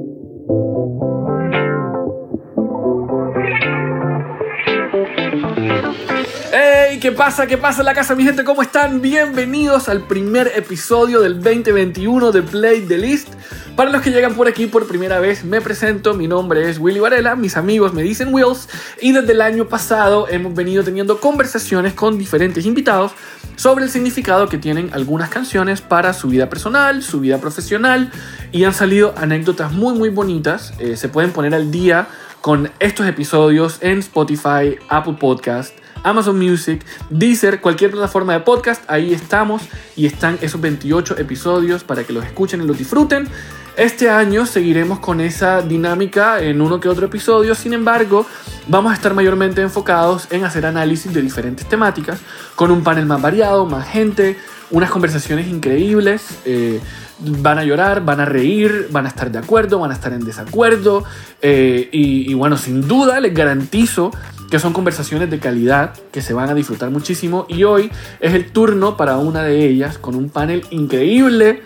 Mm-hmm. ¿Qué pasa? ¿Qué pasa en la casa, mi gente? ¿Cómo están? Bienvenidos al primer episodio del 2021 de Play the List. Para los que llegan por aquí por primera vez, me presento. Mi nombre es Willy Varela. Mis amigos me dicen Wills. Y desde el año pasado hemos venido teniendo conversaciones con diferentes invitados sobre el significado que tienen algunas canciones para su vida personal, su vida profesional. Y han salido anécdotas muy, muy bonitas. Eh, se pueden poner al día con estos episodios en Spotify, Apple Podcast, Amazon Music, Deezer, cualquier plataforma de podcast, ahí estamos y están esos 28 episodios para que los escuchen y los disfruten. Este año seguiremos con esa dinámica en uno que otro episodio, sin embargo, vamos a estar mayormente enfocados en hacer análisis de diferentes temáticas, con un panel más variado, más gente, unas conversaciones increíbles. Eh, van a llorar, van a reír, van a estar de acuerdo, van a estar en desacuerdo. Eh, y, y, bueno, sin duda les garantizo que son conversaciones de calidad que se van a disfrutar muchísimo. Y hoy es el turno para una de ellas con un panel increíble.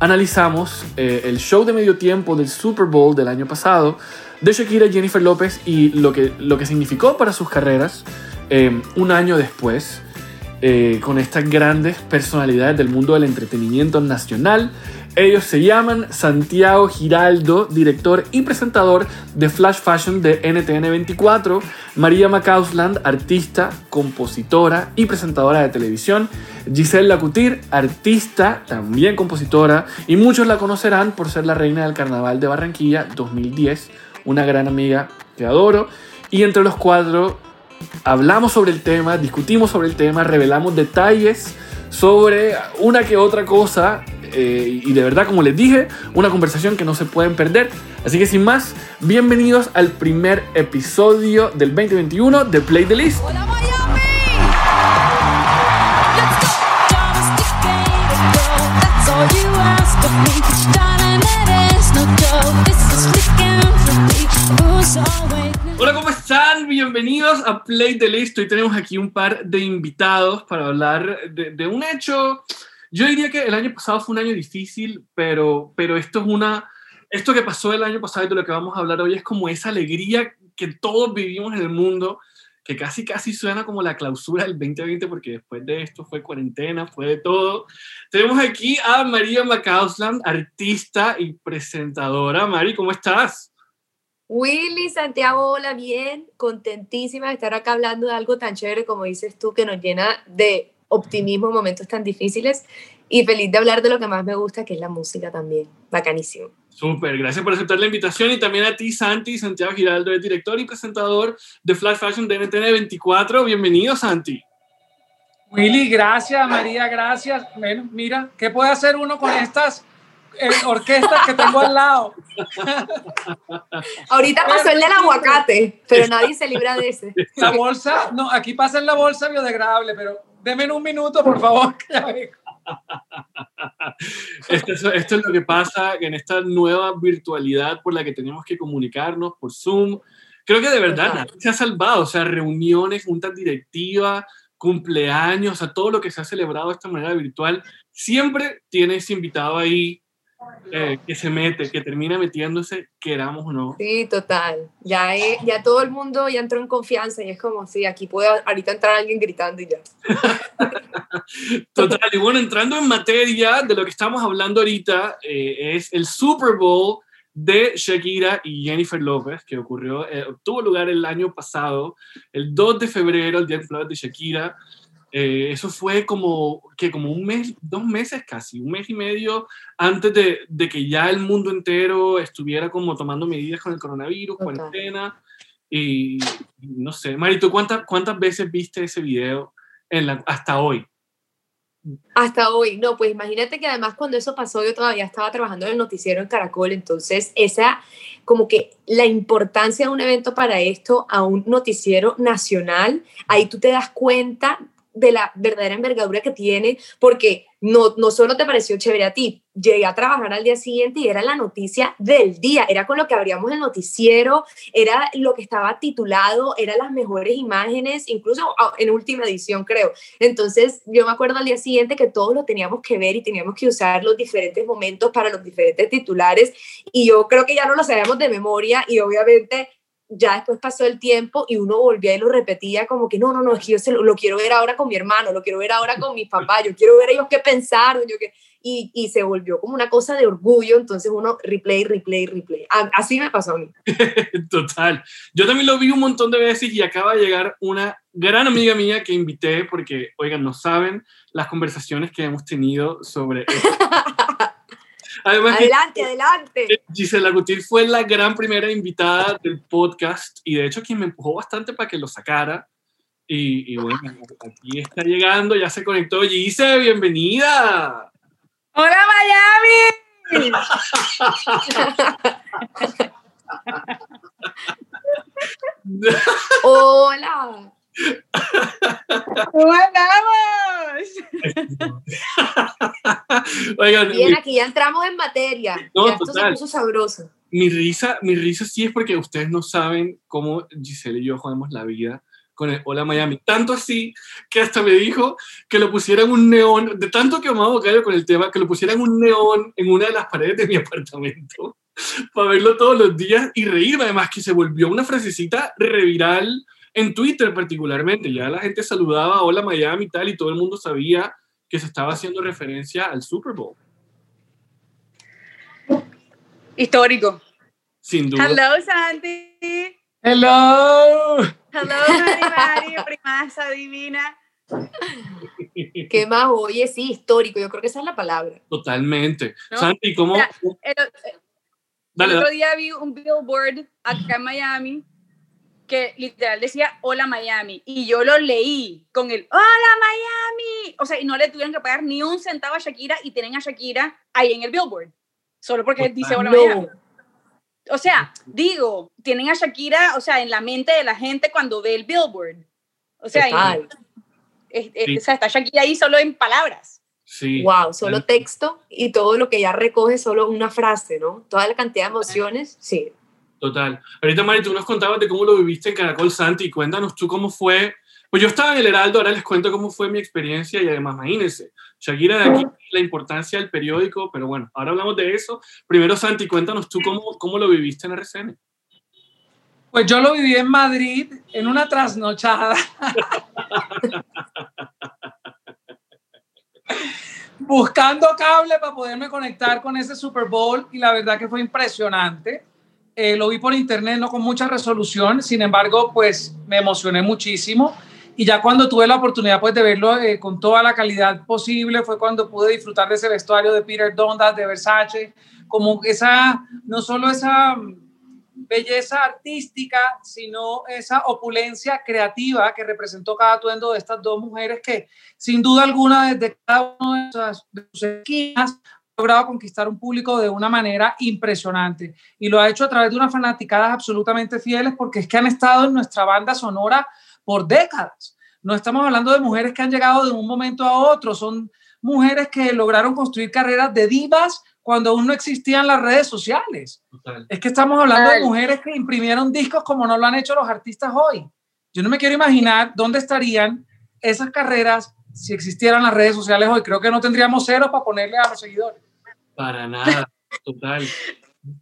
Analizamos eh, el show de medio tiempo del Super Bowl del año pasado de Shakira y Jennifer López y lo que, lo que significó para sus carreras eh, un año después. Eh, con estas grandes personalidades del mundo del entretenimiento nacional. Ellos se llaman Santiago Giraldo, director y presentador de Flash Fashion de NTN 24, María Macausland, artista, compositora y presentadora de televisión, Giselle Lacutir, artista, también compositora, y muchos la conocerán por ser la reina del Carnaval de Barranquilla 2010, una gran amiga que adoro, y entre los cuatro hablamos sobre el tema, discutimos sobre el tema, revelamos detalles sobre una que otra cosa eh, y de verdad, como les dije, una conversación que no se pueden perder. Así que sin más, bienvenidos al primer episodio del 2021 de Play the List. Hola, ¿cómo están? Bienvenidos a Play the List. Hoy tenemos aquí un par de invitados para hablar de, de, un hecho. Yo diría que el año pasado fue un año difícil, pero, pero esto es una. Esto que pasó el año pasado y de lo que vamos a hablar hoy es como esa alegría que todos vivimos en el mundo, que casi casi suena como la clausura del 2020, porque después de esto fue cuarentena, fue de todo. Tenemos aquí a María Macausland, artista y presentadora. Mari, ¿cómo estás? Willy, Santiago, hola, bien, contentísima de estar acá hablando de algo tan chévere como dices tú, que nos llena de optimismo en momentos tan difíciles y feliz de hablar de lo que más me gusta, que es la música también. Bacanísimo. Súper, gracias por aceptar la invitación y también a ti, Santi, Santiago Giraldo, el director y presentador de Flash Fashion de NTN 24. Bienvenido, Santi. Willy, gracias, María, gracias. Bueno, mira, ¿qué puede hacer uno con estas eh, orquestas que tengo al lado? Ahorita pasó el del aguacate, pero nadie se libra de ese. La bolsa, no, aquí pasa en la bolsa biodegradable, pero Deme un minuto, por favor. esto, esto, es lo que pasa en esta nueva virtualidad por la que tenemos que comunicarnos por Zoom. Creo que de verdad nadie se ha salvado, o sea, reuniones, juntas directivas, cumpleaños, o sea, todo lo que se ha celebrado de esta manera virtual, siempre tienes invitado ahí eh, que se mete, que termina metiéndose, queramos o no. Sí, total. Ya, ya todo el mundo ya entró en confianza y es como, sí, aquí puede ahorita entrar alguien gritando y ya. total. Y bueno, entrando en materia de lo que estamos hablando ahorita, eh, es el Super Bowl de Shakira y Jennifer López, que ocurrió, eh, tuvo lugar el año pasado, el 2 de febrero, el Día de de Shakira. Eh, eso fue como, que como un mes, dos meses casi, un mes y medio antes de, de, que ya el mundo entero estuviera como tomando medidas con el coronavirus, cuarentena. Y no sé, Marito, ¿cuántas, ¿cuántas veces viste ese video en la, hasta hoy? Hasta hoy, no, pues imagínate que además cuando eso pasó yo todavía estaba trabajando en el noticiero en Caracol, entonces esa, como que la importancia de un evento para esto a un noticiero nacional, ahí tú te das cuenta de la verdadera envergadura que tiene, porque no, no solo te pareció chévere a ti, llegué a trabajar al día siguiente y era la noticia del día, era con lo que abríamos el noticiero, era lo que estaba titulado, eran las mejores imágenes, incluso ah, en última edición creo. Entonces yo me acuerdo al día siguiente que todos lo teníamos que ver y teníamos que usar los diferentes momentos para los diferentes titulares y yo creo que ya no lo sabíamos de memoria y obviamente ya después pasó el tiempo y uno volvía y lo repetía como que no, no, no, es que yo lo, lo, quiero ver ahora con mi hermano, lo quiero ver ahora con mi papá, yo quiero ver ellos qué pensaron, yo que... Y, y, se volvió como una cosa de orgullo, entonces uno replay, replay, replay. Así me pasó a mí. Total. Yo también lo vi un montón de veces y acaba de llegar una gran amiga mía que invité porque, oigan, no saben las conversaciones que hemos tenido sobre... Además adelante, adelante. Gisela Gutir fue la gran primera invitada del podcast y de hecho quien me empujó bastante para que lo sacara. Y, y bueno, aquí está llegando, ya se conectó Gise, bienvenida. Hola Miami. Hola. ¿Cómo andamos? Oigan, Bien, aquí ya entramos en materia. No, ya esto se puso sabroso. Mi risa, mi risa sí es porque ustedes no saben cómo Giselle y yo jugamos la vida con el Hola Miami. Tanto así que hasta me dijo que lo pusieran un neón, de tanto que amaba Bocayo con el tema, que lo pusieran un neón en una de las paredes de mi apartamento para verlo todos los días y reírme. Además, que se volvió una frasecita reviral en Twitter particularmente, ya la gente saludaba Hola Miami y tal, y todo el mundo sabía que se estaba haciendo referencia al Super Bowl. Histórico. Sin duda. Hello, Santi. Hello. Hello, Mari Mari, primasa divina. ¿Qué más? Oye, sí, histórico. Yo creo que esa es la palabra. Totalmente. Santi, ¿cómo? el, el otro día vi un billboard acá en Miami que literal decía Hola Miami y yo lo leí con el Hola Miami. O sea, y no le tuvieron que pagar ni un centavo a Shakira y tienen a Shakira ahí en el billboard, solo porque dice Hola Miami. O sea, digo, tienen a Shakira, o sea, en la mente de la gente cuando ve el billboard. O sea, o sea está Shakira ahí solo en palabras. Sí. Wow, solo texto y todo lo que ya recoge solo una frase, ¿no? Toda la cantidad de emociones, sí. Total. Ahorita, Mari, tú nos contabas de cómo lo viviste en Caracol Santi. Cuéntanos tú cómo fue. Pues yo estaba en el Heraldo, ahora les cuento cómo fue mi experiencia y además, imagínense, Shakira de aquí, la importancia del periódico, pero bueno, ahora hablamos de eso. Primero, Santi, cuéntanos tú cómo, cómo lo viviste en RCN. Pues yo lo viví en Madrid en una trasnochada. Buscando cable para poderme conectar con ese Super Bowl y la verdad que fue impresionante eh, lo vi por internet, no con mucha resolución, sin embargo, pues me emocioné muchísimo. Y ya cuando tuve la oportunidad pues, de verlo eh, con toda la calidad posible, fue cuando pude disfrutar de ese vestuario de Peter Dundas, de Versace, como esa, no solo esa belleza artística, sino esa opulencia creativa que representó cada atuendo de estas dos mujeres que sin duda alguna desde cada una de sus esquinas logrado conquistar un público de una manera impresionante y lo ha hecho a través de unas fanaticadas absolutamente fieles porque es que han estado en nuestra banda sonora por décadas. No estamos hablando de mujeres que han llegado de un momento a otro, son mujeres que lograron construir carreras de divas cuando aún no existían las redes sociales. Es que estamos hablando de mujeres que imprimieron discos como no lo han hecho los artistas hoy. Yo no me quiero imaginar dónde estarían esas carreras si existieran las redes sociales hoy. Creo que no tendríamos cero para ponerle a los seguidores. Para nada, total.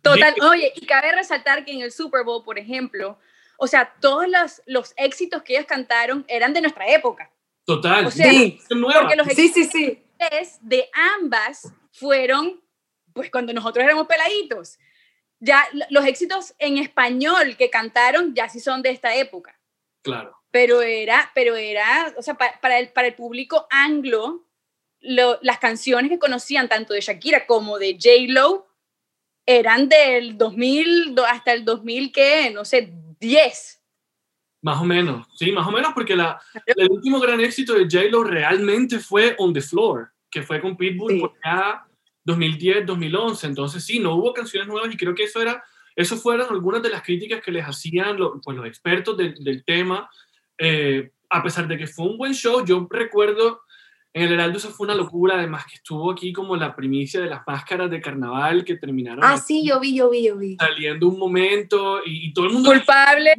Total, oye, y cabe resaltar que en el Super Bowl, por ejemplo, o sea, todos los, los éxitos que ellos cantaron eran de nuestra época. Total, o sea, sí. porque los sí, sí, sí. de ambas fueron, pues cuando nosotros éramos peladitos. Ya los éxitos en español que cantaron ya sí son de esta época. Claro. Pero era, pero era, o sea, para, el, para el público anglo, las canciones que conocían tanto de Shakira como de J-Lo eran del 2000 hasta el 2000, ¿qué? No sé, 10. Más o menos, sí, más o menos, porque la, el último gran éxito de J-Lo realmente fue On the Floor, que fue con Pitbull por acá 2010, 2011. Entonces, sí, no hubo canciones nuevas y creo que eso era, eso fueron algunas de las críticas que les hacían los, pues, los expertos del, del tema. Eh, a pesar de que fue un buen show, yo recuerdo En el Heraldo eso fue una locura, además que estuvo aquí como la primicia de las máscaras de carnaval que terminaron. Ah, sí, yo vi, yo vi, yo vi. Saliendo un momento y, y todo el mundo... Culpable.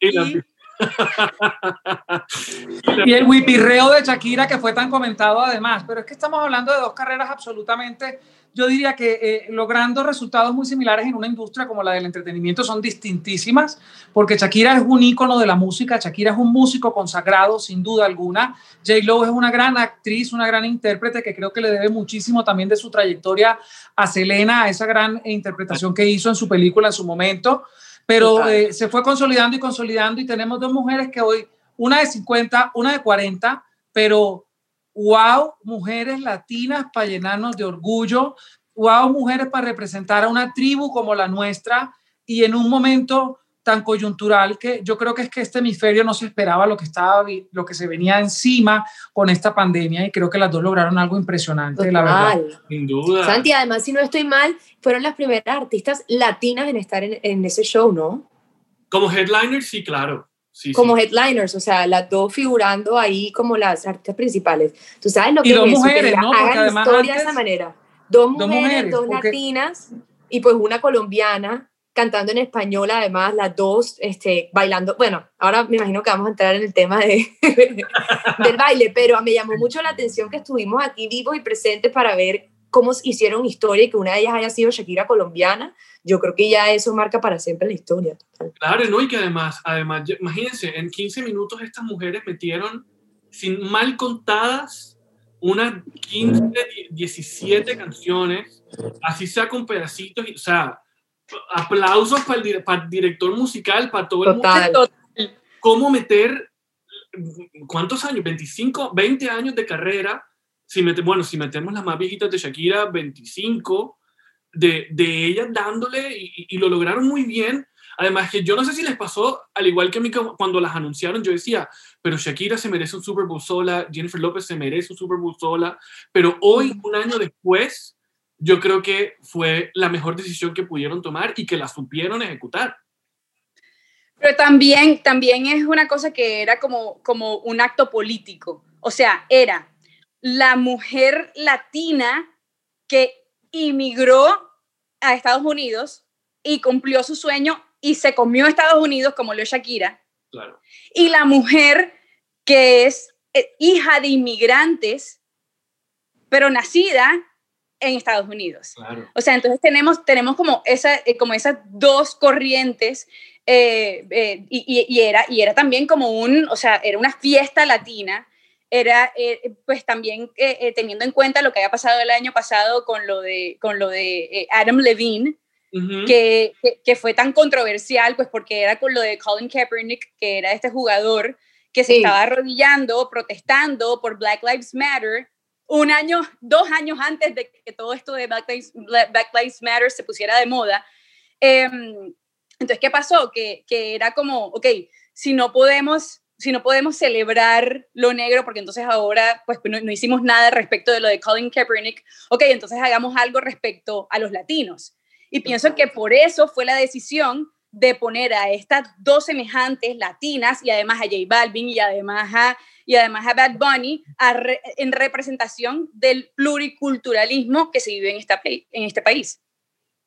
Y la- Aquí. Y el whipirreo de Shakira que fue tan comentado además, pero es que estamos hablando de dos carreras absolutamente, yo diría que eh, logrando resultados muy similares en una industria como la del entretenimiento son distintísimas, porque Shakira es un ícono de la música, Shakira es un músico consagrado sin duda alguna, J. Lo es una gran actriz, una gran intérprete que creo que le debe muchísimo también de su trayectoria a Selena, a esa gran interpretación que hizo en su película en su momento, pero eh, se fue consolidando y consolidando y tenemos dos mujeres que hoy una de 50, una de 40, pero wow, mujeres latinas para llenarnos de orgullo, wow, mujeres para representar a una tribu como la nuestra y en un momento tan coyuntural que yo creo que es que este hemisferio no se esperaba lo que estaba lo que se venía encima con esta pandemia y creo que las dos lograron algo impresionante, la verdad. Total. Sin duda. Santi, además, si no estoy mal, fueron las primeras artistas latinas en estar en, en ese show, ¿no? Como headliner, sí, claro. Sí, Como sí. headliners, o sea, las dos figurando ahí como las artistas principales. Tú sabes lo Y que dos es eso, mujeres, que ¿no? Hagan historia de antes- esa manera. Dos Dos mujeres, mujeres, dos porque- latinas y pues una colombiana cantando en español, además, las dos este, bailando. Bueno, ahora me imagino que vamos a entrar en el tema de, del baile, pero me llamó mucho la atención que estuvimos aquí vivos y presentes para ver cómo hicieron historia y que una de ellas haya sido Shakira colombiana. Yo creo que ya eso marca para siempre la historia. Claro, ¿no? Y que además, además, imagínense, en 15 minutos estas mujeres metieron, sin mal contadas, unas 15, 17 canciones, así sea con pedacitos, o sea, aplausos para el, dire- para el director musical, para todo el mundo. ¿Cómo meter, cuántos años? 25, 20 años de carrera, si mete, bueno, si metemos las más viejitas de Shakira, 25, de, de ellas dándole y, lo lograron muy bien. Además que yo no sé si les pasó, al igual que a mí cu- cuando las anunciaron, yo decía, pero Shakira se merece un Super Bowl sola, Jennifer López se merece un Super Bowl sola, pero hoy, un año después, yo creo que fue la mejor decisión que pudieron tomar y que la supieron ejecutar. Pero también, también es una cosa que era como, como un acto político. O sea, era la mujer latina que inmigró a Estados Unidos y cumplió su sueño y se comió a Estados Unidos como lo es Shakira. Claro. Y la mujer que es eh, hija de inmigrantes, pero nacida en Estados Unidos. Claro. O sea, entonces tenemos, tenemos como, esa, eh, como esas dos corrientes eh, eh, y, y- y era, y era también como un, o sea, era una fiesta latina, era eh, pues también eh, eh, teniendo en cuenta lo que había pasado el año pasado con lo de, con lo de eh, Adam Levine, que, que, que fue tan controversial, pues porque era con lo de Colin Kaepernick, que era este jugador que se Sí. estaba arrodillando, protestando por Black Lives Matter, un año, dos años antes de que todo esto de Black Lives, Black Lives Matter se pusiera de moda. Em, entonces, ¿qué pasó? Que, que era como, ok, si no podemos si no podemos celebrar lo negro, porque entonces ahora pues no, no hicimos nada respecto de lo de Colin Kaepernick, ok, entonces hagamos algo respecto a los latinos. Y pienso que por eso fue la decisión de poner a estas dos semejantes latinas y además a J Balvin y además a, y además a Bad Bunny a re- en representación del pluriculturalismo que se vive en, esta, en este país.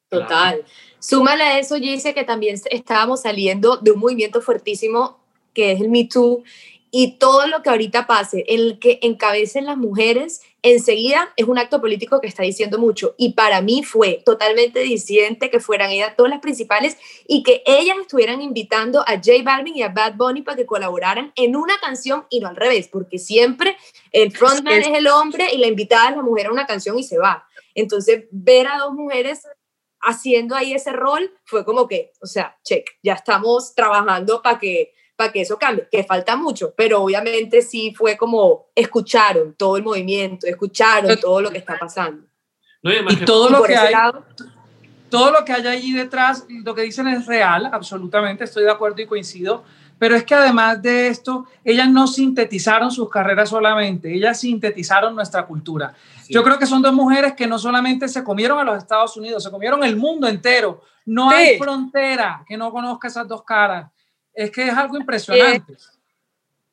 Total. Súmale a eso, dice que también estábamos saliendo de un movimiento fuertísimo que es el Me Too y todo lo que ahorita pase, el que encabecen las mujeres, enseguida es un acto político que está diciendo mucho. Y para mí fue totalmente disidente que fueran ellas todas las principales y que ellas estuvieran invitando a J Balvin y a Bad Bunny para que colaboraran en una canción y no al revés, porque siempre el frontman Es- es el hombre y la invitada es la mujer a una canción y se va. Entonces, ver a dos mujeres haciendo ahí ese rol fue como que, o sea, check, ya estamos trabajando para que, para que eso cambie, que falta mucho, pero obviamente sí fue como escucharon todo el movimiento, escucharon todo lo que está pasando. No, y todo lo que hay, lado, todo lo que hay allí detrás, lo que dicen es real, absolutamente, estoy de acuerdo y coincido, pero es que además de esto, ellas no sintetizaron sus carreras solamente, ellas sintetizaron nuestra cultura. Sí. Yo creo que son dos mujeres que no solamente se comieron a los Estados Unidos, se comieron el mundo entero. No Sí. hay frontera que no conozca esas dos caras. Es que es algo impresionante.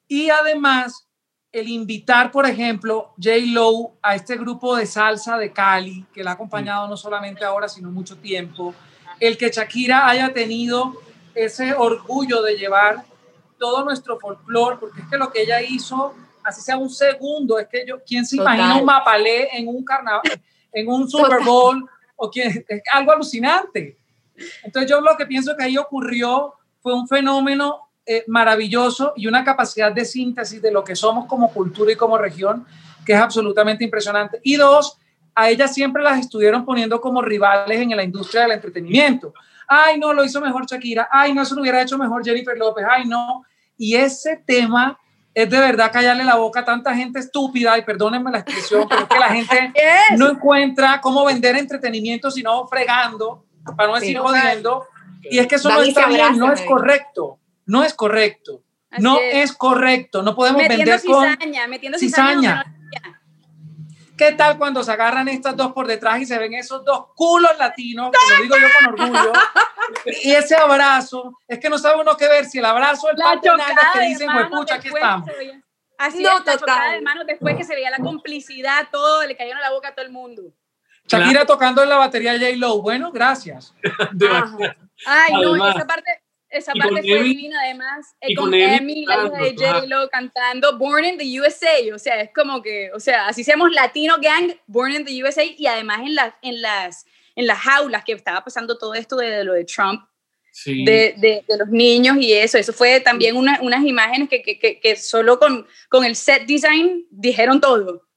Y además, el invitar, por ejemplo, J. Lowe a este grupo de salsa de Cali, que la ha acompañado no solamente ahora, sino mucho tiempo, el que Shakira haya tenido ese orgullo de llevar todo nuestro folclore, porque es que lo que ella hizo, así sea un segundo, es que yo, ¿quién se imagina un mapalé en un carnaval, en un Super Bowl? O quién, es algo alucinante. Entonces yo lo que pienso que ahí ocurrió fue un fenómeno eh, maravilloso y una capacidad de síntesis de lo que somos como cultura y como región que es absolutamente impresionante. Y dos, a ellas siempre las estuvieron poniendo como rivales en la industria del entretenimiento. Ay, no, lo hizo mejor Shakira. Ay, no, eso lo hubiera hecho mejor Jennifer López. Ay, no. Y ese tema es de verdad callarle la boca a tanta gente estúpida, y perdónenme la expresión, pero es que la gente no encuentra cómo vender entretenimiento sino fregando, para no decir jodiendo. Y es que eso no está bien, no es correcto. No es correcto. no es. correcto. No podemos metiendo vender con metiendo cizaña. ¿Qué tal cuando se agarran estas dos por detrás y se ven esos dos culos latinos? Que lo digo yo con orgullo. y ese abrazo, es que no sabe uno qué ver, si el abrazo el la que dicen, pues pucha, aquí estamos. Así no, es, la de manos después que se veía la complicidad, todo, le cayeron la boca a todo el mundo. Shakira tocando en la batería J. Lo, bueno, gracias. Ay, no, esa parte, esa parte fue divina, además, eh, con, Emmy, la hija de J-Lo, cantando Born in the USA, o sea, es como que, o sea, así seamos Latino Gang, Born in the USA, y además en, la, en, las, en las jaulas que estaba pasando todo esto de, lo de Trump, de, de, de, los niños y eso, eso fue también una, unas imágenes que, que, que, solo con, con el set design dijeron todo.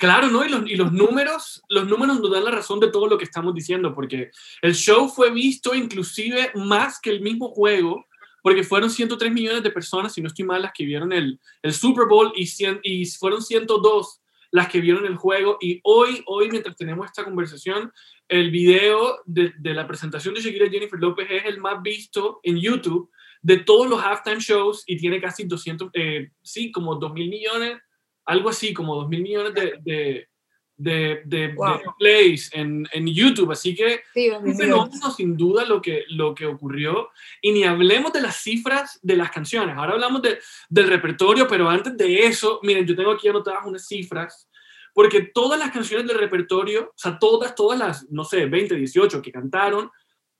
Claro, ¿no? Y los, y los, números, los números nos dan la razón de todo lo que estamos diciendo, porque el show fue visto inclusive más que el mismo juego, porque fueron 103 millones de personas, si no estoy mal, las que vieron el, el Super Bowl y, y fueron 102 las que vieron el juego. Y hoy, hoy, mientras tenemos esta conversación, el video de, la presentación de Shakira Jennifer López es el más visto en YouTube de todos los halftime shows y tiene casi 200, eh, sí, como 2 mil millones algo así como 2 mil millones de, de, de, plays en, en, YouTube. Así que sí, un fenómeno sin duda lo que, lo que ocurrió. Y ni hablemos de las cifras de las canciones. Ahora hablamos de, del repertorio, pero antes de eso, miren, yo tengo aquí anotadas unas cifras. Porque todas las canciones del repertorio, o sea, todas, todas las, no sé, 20, 18 que cantaron,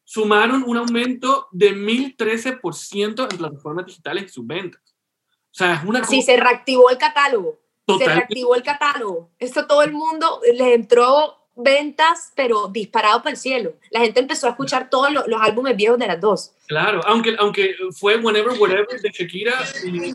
sumaron un aumento de 1013% en plataformas digitales y sus ventas. O sea, es una... Sí, se reactivó el catálogo se reactivó el catálogo. Esto todo el mundo le entró ventas, pero disparado para el cielo. La gente empezó a escuchar todos los, álbumes viejos de las dos. Claro, aunque, aunque fue Whenever, Whatever de Shakira y,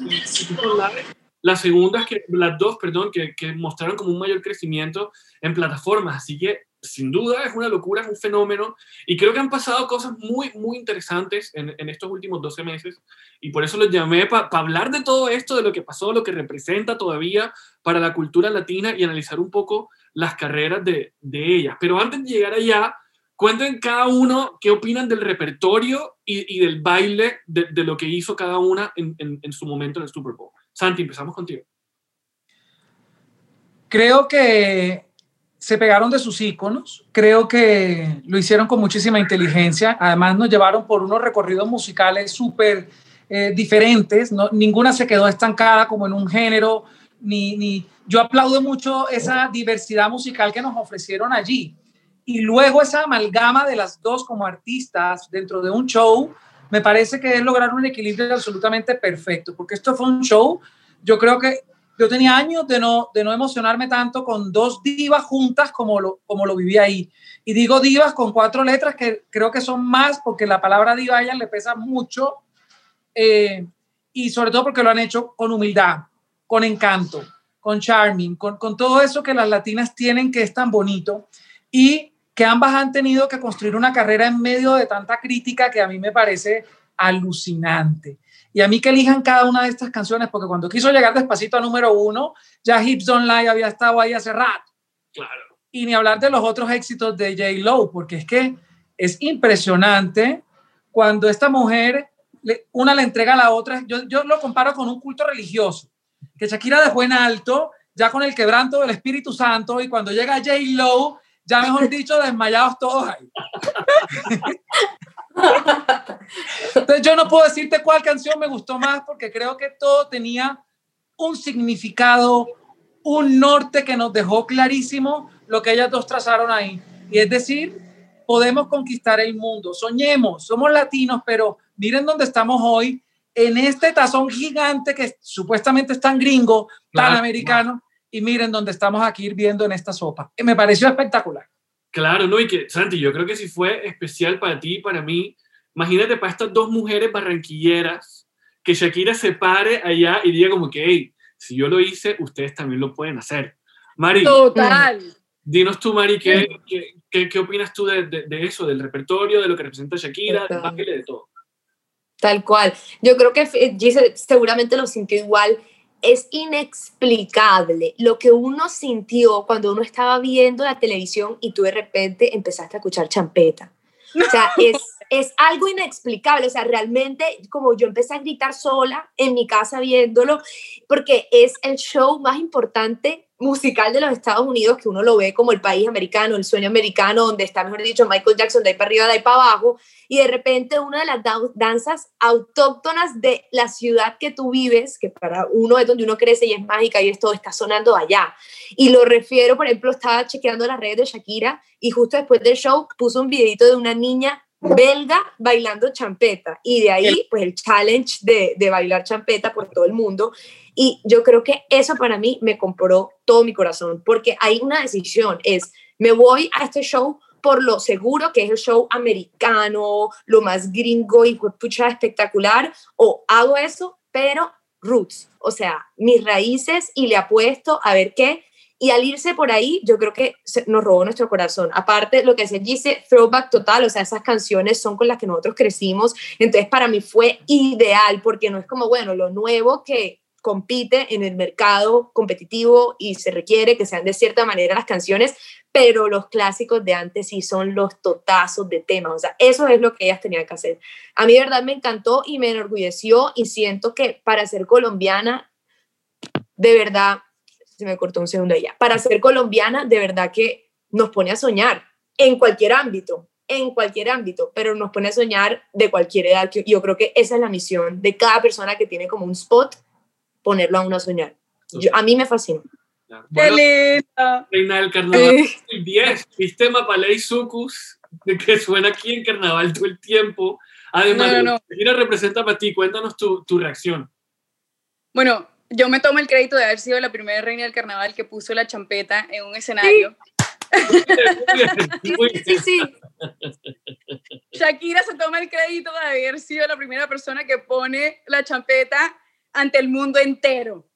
las segundas, que, las dos, perdón, que, que mostraron como un mayor crecimiento en plataformas. Así que sin duda es una locura, es un fenómeno y creo que han pasado cosas muy, muy interesantes en, en estos últimos 12 meses y por eso los llamé para hablar de todo esto, de lo que pasó, lo que representa todavía para la cultura latina y analizar un poco las carreras de, de ellas. Pero antes de llegar allá, cuenten cada uno qué opinan del repertorio y, del baile de, lo que hizo cada una en, su momento en el Super Bowl. Santi, empezamos contigo. Creo que se pegaron de sus íconos. Creo que lo hicieron con muchísima inteligencia. Además, nos llevaron por unos recorridos musicales súper eh, diferentes. No, ninguna se quedó estancada como en un género. Ni, yo aplaudo mucho esa diversidad musical que nos ofrecieron allí. Y luego esa amalgama de las dos como artistas dentro de un show, me parece que es lograr un equilibrio absolutamente perfecto, porque esto fue un show, yo creo que yo tenía años de no, de no emocionarme tanto con dos divas juntas como lo, como lo viví ahí. Y digo divas con cuatro letras que creo que son más porque la palabra diva a le pesa mucho eh, y sobre todo porque lo han hecho con humildad, con encanto, con charming, con, con todo eso que las latinas tienen que es tan bonito y que ambas han tenido que construir una carrera en medio de tanta crítica que a mí me parece alucinante. Y a mí que elijan cada una de estas canciones, porque cuando quiso llegar despacito a número uno, ya Hips Don't Lie había estado ahí hace rato. Claro. Y ni hablar de los otros éxitos de J. Lo, porque es que es impresionante cuando esta mujer, una le entrega a la otra. Yo, yo lo comparo con un culto religioso, que Shakira dejó en alto, ya con el quebranto del Espíritu Santo, y cuando llega J. Lo, ya mejor dicho, desmayados todos ahí. Entonces yo no puedo decirte cuál canción me gustó más porque creo que todo tenía un significado, un norte que nos dejó clarísimo lo que ellas dos trazaron ahí. Y es decir, podemos conquistar el mundo. Soñemos, somos latinos, pero miren dónde estamos hoy, en este tazón gigante que supuestamente es tan gringo, tan americano, y miren dónde estamos aquí viendo en esta sopa. Me pareció espectacular. Claro, no, y que, Santi, yo creo que si fue especial para ti y para mí, imagínate para estas dos mujeres barranquilleras, que Shakira se pare allá y diga como que, hey, si yo lo hice, ustedes también lo pueden hacer. Mari. Total. Dinos tú, Mari, ¿qué, qué, qué, opinas tú de, de, eso, del repertorio, de lo que representa Shakira, de todo? Tal cual. Yo creo que Giselle seguramente lo sintió igual. Es inexplicable lo que uno sintió cuando uno estaba viendo la televisión y tú de repente empezaste a escuchar champeta. O sea, es, es algo inexplicable. O sea, realmente como yo empecé a gritar sola en mi casa viéndolo, porque es el show más importante musical de los Estados Unidos, que uno lo ve como el país americano, el sueño americano, donde está, mejor dicho, Michael Jackson de para arriba, de para abajo, y de repente una de las danzas autóctonas de la ciudad que tú vives, que para uno es donde uno crece y es mágica y esto está sonando allá. Y lo refiero, por ejemplo, estaba chequeando las redes de Shakira y justo después del show puso un videito de una niña belga bailando champeta y de ahí pues el challenge de, de bailar champeta por todo el mundo y yo creo que eso para mí me compró todo mi corazón, porque hay una decisión, es, me voy a este show por lo seguro que es el show americano, lo más gringo y pucha espectacular, o hago eso, pero roots, o sea, mis raíces y le apuesto a ver qué. Y al irse por ahí, yo creo que nos robó nuestro corazón. Aparte, lo que se dice, throwback total, o sea, esas canciones son con las que nosotros crecimos. Entonces, para mí fue ideal, porque no es como, bueno, lo nuevo que, compite en el mercado competitivo y se requiere que sean de cierta manera las canciones, pero los clásicos de antes sí son los totazos de temas, o sea, eso es lo que ellas tenían que hacer. A mí de verdad me encantó y me enorgulleció y siento que para ser colombiana, de verdad, se me cortó un segundo ya, para ser colombiana, de verdad que nos pone a soñar en cualquier ámbito, en cualquier ámbito, pero nos pone a soñar de cualquier edad. Yo creo que esa es la misión de cada persona que tiene como un spot ponerlo a uno a soñar. a mí me fascina. Bueno, ¡Qué Reina del Carnaval 10, sistema Palais Sucus, de que suena aquí en Carnaval todo el tiempo. Además, no, no, representa para ti? Cuéntanos tu, tu reacción. Bueno, yo me tomo el crédito de haber sido la primera reina del carnaval que puso la champeta en un escenario. Sí, sí, sí. Shakira se toma el crédito de haber sido la primera persona que pone la champeta ante el mundo entero.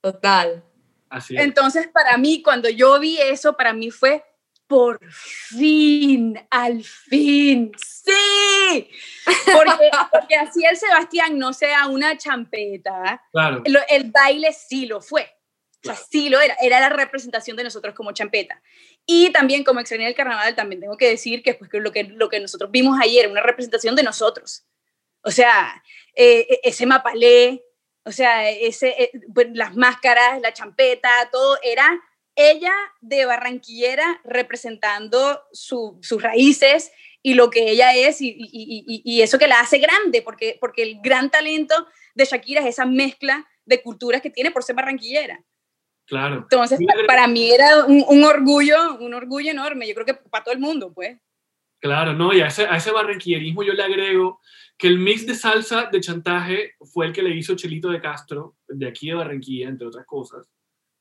Total. Así Entonces, para mí, cuando yo vi eso, para mí fue por fin, al fin, sí, porque, porque así el Sebastián no sea una champeta, claro. el, baile sí lo fue, o sea, sí lo era, era la representación de nosotros como champeta. Y también como extraña del carnaval, también tengo que decir que, pues, que, lo, que lo que nosotros vimos ayer, una representación de nosotros. O sea, eh, e, ese mapalé, o sea, ese, eh, las máscaras, la champeta, todo era ella de barranquillera representando sus raíces y lo que ella es y, y, y, eso que la hace grande, porque, porque el gran talento de Shakira es esa mezcla de culturas que tiene por ser barranquillera. Claro. Entonces, para, mí era un, un, orgullo, un orgullo enorme, yo creo que para todo el mundo, pues. Claro, no, y a ese, a ese barranquillerismo yo le agrego que el mix de salsa de chantaje fue el que le hizo Chelito de Castro, de aquí de Barranquilla, entre otras cosas.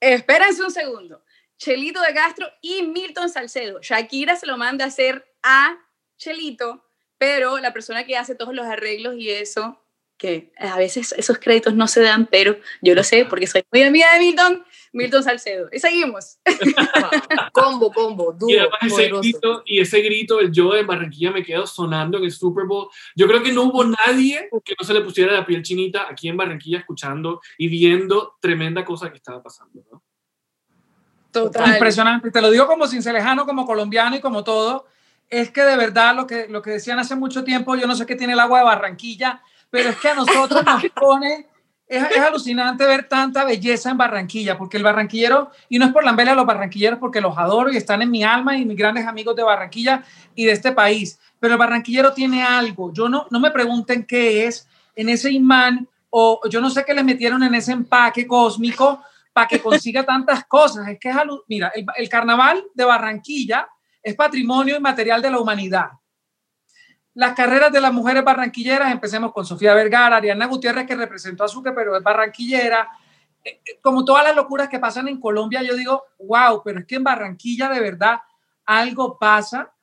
Espérense un segundo. Chelito de Castro y Milton Salcedo. Shakira se lo manda a hacer a Chelito, pero la persona que hace todos los arreglos y eso que a veces esos créditos no se dan, pero yo lo sé porque soy muy amiga de Milton, Milton Salcedo. Y seguimos. combo, combo, duro, y además ese grito, y ese grito, el yo de Barranquilla me quedo sonando en el Super Bowl. Yo creo que no hubo nadie que no se le pusiera la piel chinita aquí en Barranquilla escuchando y viendo tremenda cosa que estaba pasando, ¿no? Total. Impresionante. Te lo digo como cincelejano, como colombiano y como todo. Es que de verdad lo que, lo que decían hace mucho tiempo, yo no sé qué tiene el agua de Barranquilla, pero es que a nosotros nos pone, es, es, alucinante ver tanta belleza en Barranquilla, porque el barranquillero, y no es por la de los barranquilleros, porque los adoro y están en mi alma y mis grandes amigos de Barranquilla y de este país, pero el barranquillero tiene algo, yo no, no me pregunten qué es, en ese imán o yo no sé qué le metieron en ese empaque cósmico para que consiga tantas cosas. Es que es mira, el, carnaval de Barranquilla es patrimonio inmaterial de la humanidad. Las carreras de las mujeres barranquilleras, empecemos con Sofía Vergara, Ariana Gutiérrez, que representó a Sucre, pero es barranquillera. Eh, eh, como todas las locuras que pasan en Colombia, yo digo, wow, pero es que en Barranquilla de verdad algo pasa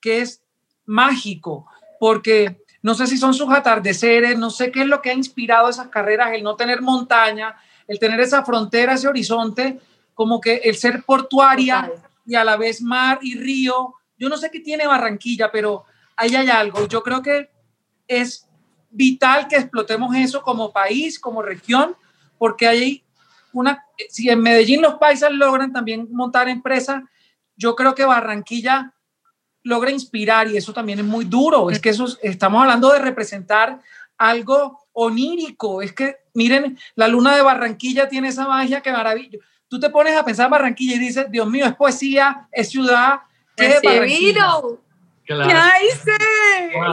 que es mágico, porque no sé si son sus atardeceres, no sé qué es lo que ha inspirado esas carreras, el no tener montaña, el tener esa frontera, ese horizonte, como que el ser portuaria y a la vez mar y río. Yo no sé qué tiene Barranquilla, pero ahí hay algo. Yo creo que es vital que explotemos eso como país, como región, porque hay una, si en Medellín los paisas logran también montar empresas, yo creo que Barranquilla logra inspirar y eso también es muy duro. Es que eso, estamos hablando de representar algo onírico. Es que, miren, la luna de Barranquilla tiene esa magia que maravilla. Tú te pones a pensar Barranquilla y dices, Dios mío, es poesía, es ciudad. ¿Qué es Barranquilla? Claro. ¿Qué hice?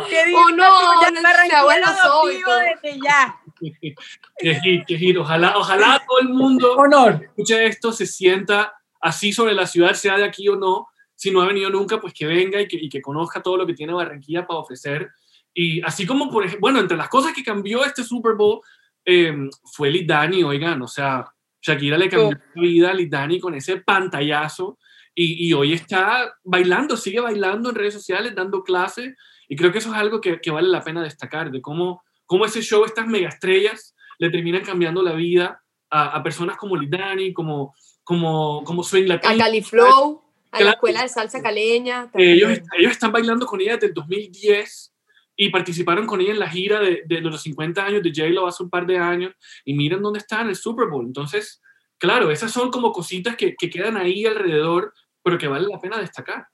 ¿Qué digo? Oh, no, ya Barranquilla lo vivo desde ya. qué qué giro. Ojalá, ojalá todo el mundo Honor. escuche esto, se sienta así sobre la ciudad, sea de aquí o no. Si no ha venido nunca, pues que venga y que, y que conozca todo lo que tiene Barranquilla para ofrecer y así como, por ejemplo, bueno, entre las cosas que cambió este Super Bowl em, fue Lidani, oigan, o sea, Shakira le cambió la vida a Lidani con ese pantallazo y, y, hoy está bailando, sigue bailando en redes sociales, dando clases y creo que eso es algo que, que vale la pena destacar, de cómo, cómo ese show, estas megaestrellas, le terminan cambiando la vida a, a personas como Lidani, como, como, como Swing A Califlow, a la escuela de salsa caleña. Ellos, ellos están bailando con ella desde el 2010 y participaron con ella en la gira de, de los 50 años de J-Lo hace un par de años y miren dónde está en el Super Bowl. Entonces, claro, esas son como cositas que, que quedan ahí alrededor, pero que vale la pena destacar.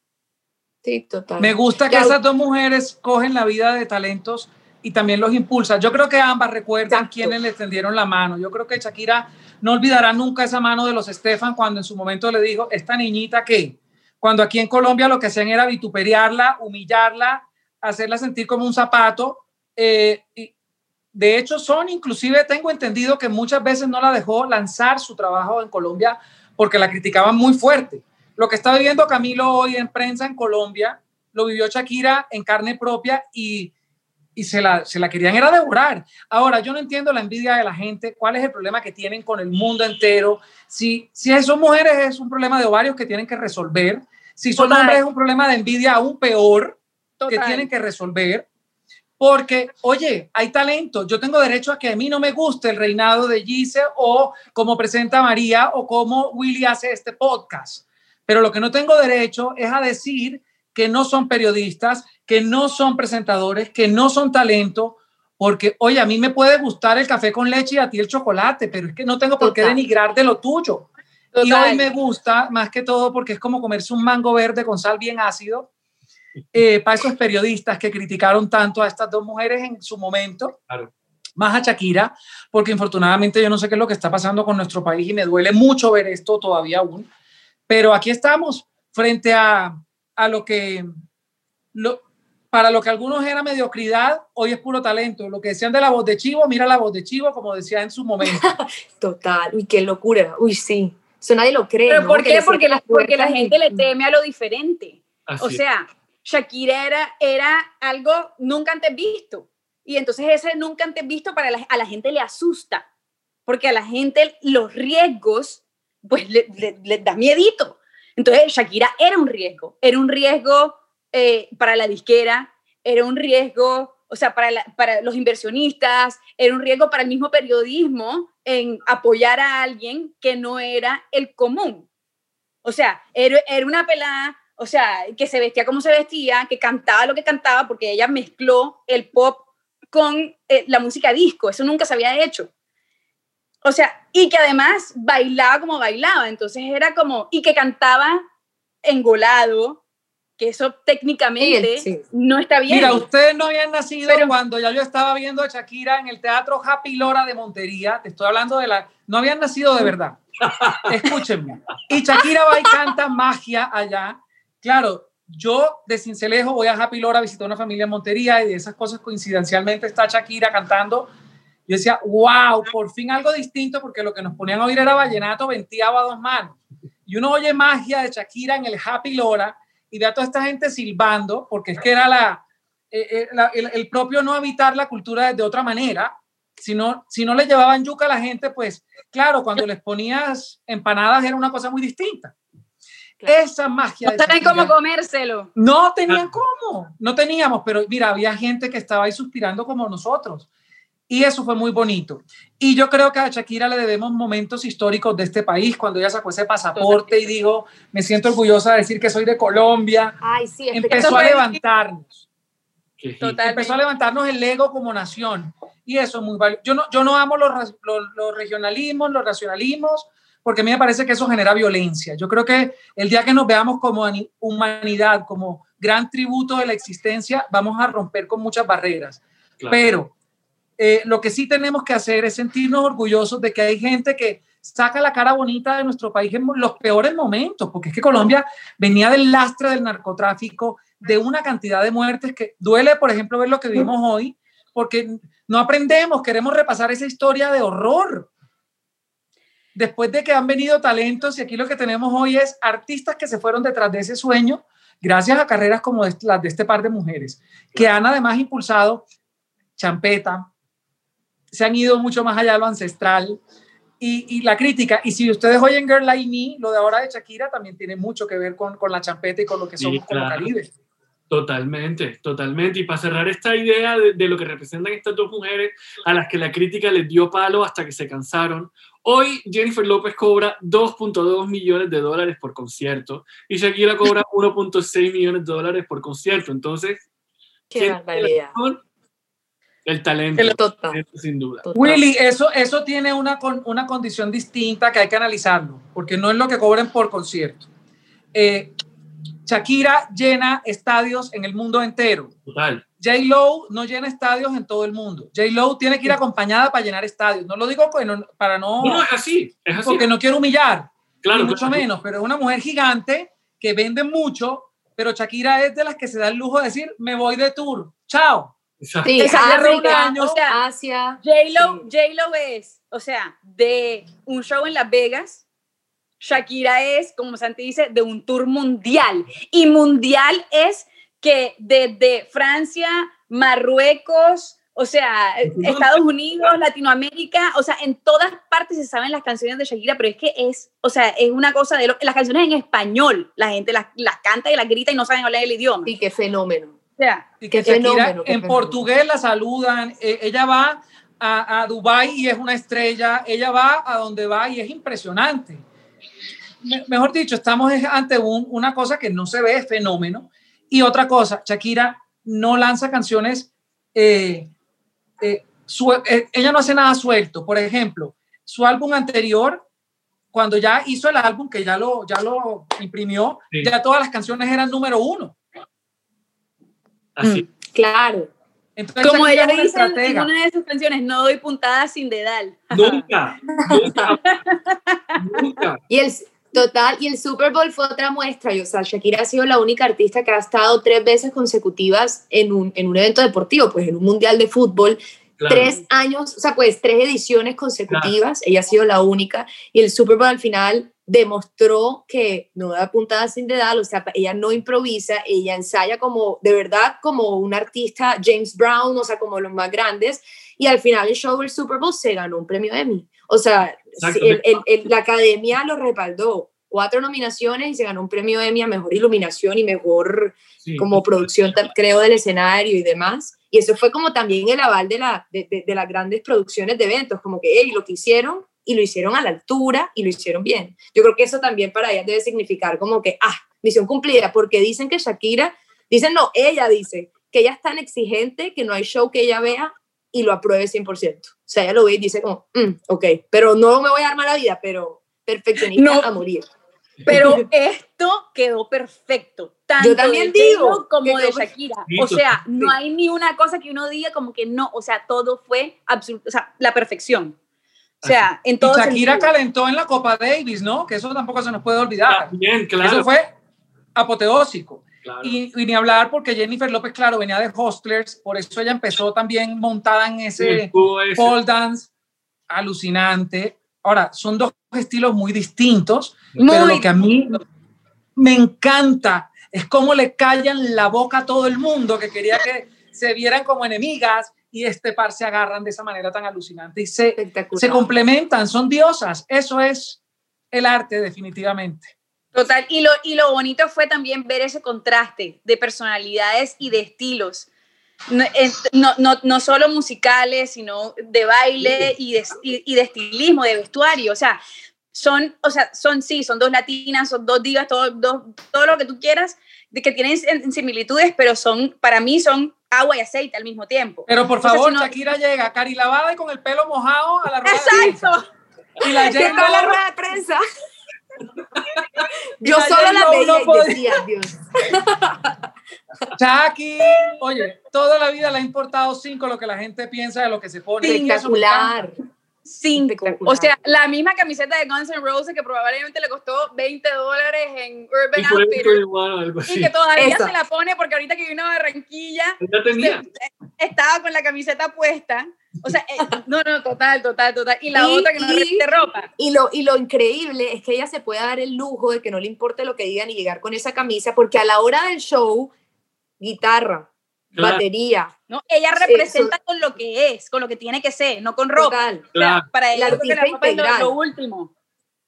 Sí, total. Me gusta que esas dos mujeres cogen la vida de talentos y también los impulsan. Yo creo que ambas recuerdan quienes le tendieron la mano. Yo creo que Shakira no olvidará nunca esa mano de los Estefan cuando en su momento le dijo, esta niñita que, cuando aquí en Colombia lo que hacían era vituperiarla, humillarla, hacerla sentir como un zapato. Eh, y de hecho, son inclusive, tengo entendido que muchas veces no la dejó lanzar su trabajo en Colombia porque la criticaban muy fuerte. Lo que está viviendo Camilo hoy en prensa en Colombia, lo vivió Shakira en carne propia y, y se, la, se la querían era devorar. Ahora, yo no entiendo la envidia de la gente, cuál es el problema que tienen con el mundo entero. Si, si son mujeres es un problema de ovarios que tienen que resolver. Si son hombres es un problema de envidia aún peor que tienen que resolver. Porque, oye, hay talento. Yo tengo derecho a que a mí no me guste el reinado de Gise o como presenta María o como Willy hace este podcast. Pero lo que no tengo derecho es a decir que no son periodistas, que no son presentadores, que no son talento, porque, oye, a mí me puede gustar el café con leche y a ti el chocolate, pero es que no tengo por qué denigrar de lo tuyo. Y hoy me gusta más que todo porque es como comerse un mango verde con sal bien ácido. Eh, para esos periodistas que criticaron tanto a estas dos mujeres en su momento, más a Shakira, porque infortunadamente yo no sé qué es lo que está pasando con nuestro país y me duele mucho ver esto todavía aún, pero aquí estamos frente a, a lo que... Lo, para lo que algunos era mediocridad, hoy es puro talento. Lo que decían de la voz de Chivo, mira la voz de Chivo, como decía en su momento. Total, uy, qué locura, uy, sí. Eso nadie lo cree. ¿Pero por qué? Porque la, porque la gente le teme a lo diferente. o sea, Shakira era, era algo nunca antes visto. Y entonces ese nunca antes visto para la, a la gente le asusta, porque a la gente los riesgos, pues les le, da miedito. Entonces Shakira era un riesgo, era un riesgo eh, para la disquera, era un riesgo, o sea, para, para los inversionistas, era un riesgo para el mismo periodismo en apoyar a alguien que no era el común. O sea, era, era una pelada o sea, que se vestía como se vestía, que cantaba lo que cantaba, porque ella mezcló el pop con eh, la música disco, eso nunca se había hecho. O sea, y que además bailaba como bailaba, entonces era como, y que cantaba engolado, que eso técnicamente no está bien. Mira, ustedes no habían nacido cuando ya yo estaba viendo a Shakira en el Teatro Happy Lora de Montería, te estoy hablando de la, no habían nacido de verdad. Escúchenme. Y Shakira va y canta magia allá Claro, yo de Cincelejo voy a Happy Lora a visitar una familia en Montería y de esas cosas coincidencialmente está Shakira cantando. Yo decía, wow, por fin algo distinto, porque lo que nos ponían a oír era vallenato venteado a dos manos. Y uno oye magia de Shakira en el Happy Lora y ve a toda esta gente silbando, porque es que era la, eh, eh, el, propio no habitar la cultura de otra manera. Si no, si no le llevaban yuca a la gente, pues claro, cuando les ponías empanadas era una cosa muy distinta. Esa magia. No tenían cómo comérselo. No tenían cómo, no teníamos, pero mira, había gente que estaba ahí suspirando como nosotros. Y eso fue muy bonito. Y yo creo que a Shakira le debemos momentos históricos de este país, cuando ella sacó ese pasaporte y dijo, me siento orgullosa de decir que soy de Colombia. Ay, sí, empezó a levantarnos. Empezó a levantarnos el ego como nación. Y eso es muy valioso. Yo no, yo no amo los, los, los regionalismos, los racionalismos, porque a mí me parece que eso genera violencia. Yo creo que el día que nos veamos como humanidad, como gran tributo de la existencia, vamos a romper con muchas barreras. Pero eh, lo que sí tenemos que hacer es sentirnos orgullosos de que hay gente que saca la cara bonita de nuestro país en los peores momentos, porque es que Colombia venía del lastre del narcotráfico, de una cantidad de muertes que duele, por ejemplo, ver lo que vimos hoy, porque no aprendemos, queremos repasar esa historia de horror. Después de que han venido talentos y aquí lo que tenemos hoy es artistas que se fueron detrás de ese sueño gracias a carreras como las de este par de mujeres, que han además impulsado champeta, se han ido mucho más allá de lo ancestral y, la crítica. Y si ustedes oyen Girl Like Me, lo de ahora de Shakira también tiene mucho que ver con, con la champeta y con lo que somos como Caribe. Totalmente, totalmente. Y para cerrar esta idea de, de, lo que representan estas dos mujeres a las que la crítica les dio palo hasta que se cansaron, hoy Jennifer López cobra 2.2 millones de dólares por concierto y Shakira cobra 1.6 millones de dólares por concierto. Entonces, qué barbaridad. El talento, el talento, sin duda. Willy, eso, eso tiene una, una condición distinta que hay que analizarlo, porque no es lo que cobren por concierto. Eh, Shakira llena estadios en el mundo entero. Total. J. Lo no llena estadios en todo el mundo. J. Lo tiene que ir acompañada para llenar estadios. No lo digo para no. No, es así. Es así. Porque no quiero humillar. Claro. mucho menos. Pero es una mujer gigante que vende mucho. Pero Shakira es de las que se da el lujo de decir: Me voy de tour. Chao. Sí, África, o sea, Asia. J-Lo, J-Lo es, o sea, de un show en Las Vegas Shakira es, como Santi dice, de un tour mundial. Y mundial es que desde Francia, Marruecos, o sea, Estados Unidos, Latinoamérica, o sea, en todas partes se saben las canciones de Shakira, pero es que es, o sea, es una cosa de las canciones en español, la gente las, canta y las grita y no saben hablar el idioma. Y qué fenómeno. Sea, y que fenómeno, en portugués la saludan, e, ella va a, a Dubái y es una estrella, ella va a donde va y es impresionante mejor dicho, estamos ante una cosa que no se ve, fenómeno. Y otra cosa, Shakira no lanza canciones, eh, eh, eh, ella no hace nada suelto. Por ejemplo, su álbum anterior, cuando ya hizo el álbum, que ya lo, ya lo imprimió, ya todas las canciones eran número uno. Así. Mm, claro. Entonces, Como ella dice en una de sus canciones, no doy puntadas sin dedal. Nunca, nunca, nunca. Y el, Total, y el Super Bowl fue otra muestra. o sea, Shakira ha sido la única artista que ha estado tres veces consecutivas en un, en un evento deportivo, pues en un mundial de fútbol. Tres años, o sea, pues tres ediciones consecutivas. Ella ha sido la única. Y el Super Bowl al final demostró que no da puntadas sin dedal, o sea, ella no improvisa, ella ensaya como, de verdad, como un artista James Brown, o sea, como los más grandes. Y al final el show del Super Bowl se ganó un premio Emmy. O sea, la academia lo respaldó. Cuatro nominaciones y se ganó un premio Emmy a mejor iluminación y mejor como producción, creo, del escenario y demás. Y eso fue como también el aval de, la, de, las grandes producciones de eventos, como que hey, lo que hicieron y lo hicieron a la altura y lo hicieron bien. Yo creo que eso también para ella debe significar como que, ah, misión cumplida, porque dicen que Shakira, dicen no, ella dice que ella es tan exigente que no hay show que ella vea y lo apruebe 100%. O sea, ella lo ve y dice como, mm, ok, pero no me voy a dar mala vida, pero perfeccionista a morir. Pero esto quedó perfecto. Tanto Yo también digo. Como de Shakira. O sea, no hay ni una cosa que uno diga como que no. O sea, todo fue absoluto. O sea, la perfección. O sea, en todo. Shakira calentó en la Copa Davis, ¿no? Que eso tampoco se nos puede olvidar. Bien, claro. Eso fue apoteósico. Y, ni hablar porque Jennifer López, claro, venía de Hostlers, por eso ella empezó también montada en ese pole dance alucinante. Ahora, son dos estilos muy distintos, pero lo que a mí me encanta es cómo le callan la boca a todo el mundo que quería que se vieran como enemigas y este par se agarran de esa manera tan alucinante y se, se complementan, son diosas. Eso es el arte definitivamente. Total, y lo, y lo bonito fue también ver ese contraste de personalidades y de estilos. No, no, no, solo musicales, sino de baile y de, y, de, estilismo, de vestuario. O sea, son, o sea, son sí, son dos latinas, son dos divas, todo, todo lo que tú quieras, de que tienen similitudes, pero son, para mí son agua y aceite al mismo tiempo. Pero por favor, Shakira llega cari lavada y con el pelo mojado a la rueda Exacto. Y la ¿Qué tal la rueda de prensa? Yo solo la veía y decía, Dios. Chucky, oye, toda la vida le ha importado cinco lo que la gente piensa de lo que se pone. Espectacular. Cinco. O sea, la misma camiseta de Guns N' Roses que probablemente le costó 20 dólares en Urban Outfitters. Y que todavía se la pone porque ahorita que vino a Barranquilla estaba con la camiseta puesta. O sea, eh, no, no, total, total, total. Y la otra que no repite ropa. Y lo, y lo increíble es que ella se puede dar el lujo de que no le importe lo que digan y llegar con esa camisa, porque a la hora del show, guitarra, batería. No, ella representa con lo que es, con lo que tiene que ser, no con ropa. para ella, la ropa es lo, último.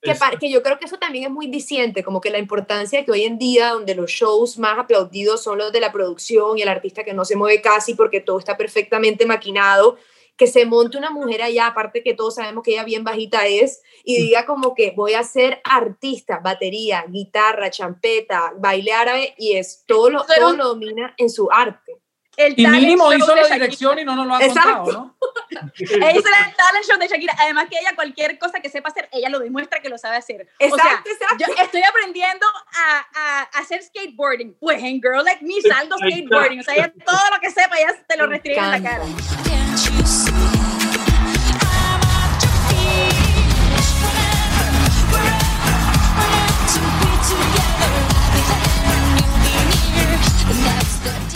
Que, que, yo creo que eso también es muy diciente, como que la importancia de que hoy en día, donde los shows más aplaudidos son los de la producción y el artista que no se mueve casi porque todo está perfectamente maquinado, que se monte una mujer allá, aparte que todos sabemos que ella bien bajita es, y diga como que voy a ser artista, batería, guitarra, champeta, baile árabe, y es todo lo, todo lo domina en su arte. El y mínimo hizo la dirección y no nos lo ha contado, ¿no? hizo el talent show de Shakira. Además que ella cualquier cosa que sepa hacer, ella lo demuestra que lo sabe hacer. Exacto, exacto. Yo estoy aprendiendo a, a, hacer skateboarding. Pues en Girl Like Me salgo skateboarding. O sea, ella todo lo que sepa, ella te lo restringe en la cara.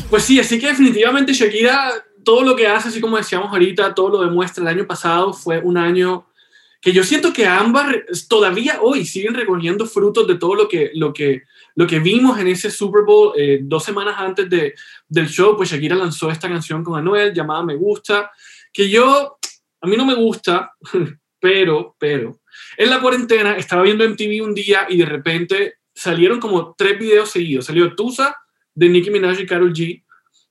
Pues sí, así que definitivamente Shakira, todo lo que hace, así como decíamos ahorita, todo lo demuestra. El año pasado fue un año que yo siento que ambas todavía hoy siguen recogiendo frutos de todo lo que, lo que, lo que vimos en ese Super Bowl eh, dos semanas antes de, del show, pues Shakira lanzó esta canción con Anuel llamada Me Gusta, que yo, a mí no me gusta, pero, pero, en la cuarentena estaba viendo MTV un día y de repente salieron como tres videos seguidos. Salió Tusa, de Nicki Minaj y Karol G,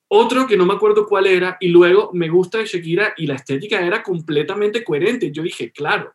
otro que no me acuerdo cuál era, y luego me gusta de Shakira y la estética era completamente coherente. Yo dije, claro,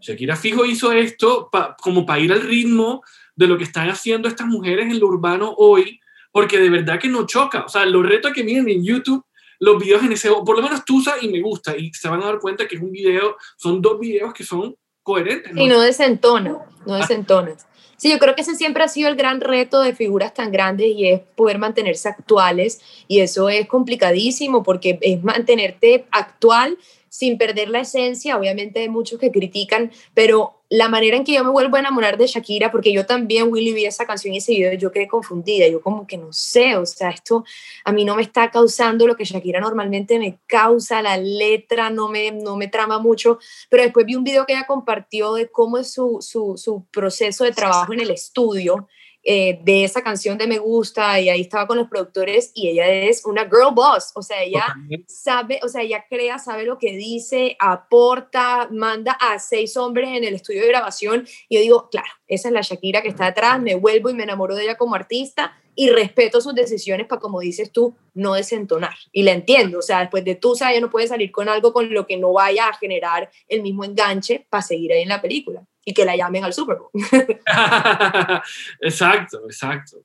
Shakira fijo hizo esto como para ir al ritmo de lo que están haciendo estas mujeres en lo urbano hoy, porque de verdad que no choca. O sea, los retos que miren en YouTube, los videos en ese, por lo menos Tusa y me gusta, y se van a dar cuenta que es un video, son dos videos que son coherentes. Y no desentona, no desentona. Sí, yo creo que ese siempre ha sido el gran reto de figuras tan grandes y es poder mantenerse actuales y eso es complicadísimo porque es mantenerte actual sin perder la esencia. Obviamente hay muchos que critican, pero la manera en que yo me vuelvo a enamorar de Shakira, porque yo también, Willy, vi esa canción y ese video, yo quedé confundida, yo como que no sé, o sea, esto a mí no me está causando lo que Shakira normalmente me causa, la letra no me, no me trama mucho, pero después vi un video que ella compartió de cómo es su, su, su proceso de trabajo en el estudio, eh, de esa canción de Me Gusta y ahí estaba con los productores y ella es una girl boss, o sea, ella sabe, o sea, ella crea, sabe lo que dice, aporta, manda a seis hombres en el estudio de grabación y yo digo, claro, esa es la Shakira que está atrás, me vuelvo y me enamoro de ella como artista y respeto sus decisiones para, como dices tú, no desentonar. Y la entiendo, o sea, después de tú, ella no puede salir con algo con lo que no vaya a generar el mismo enganche para seguir ahí en la película y que la llamen al Super Bowl. exacto, exacto.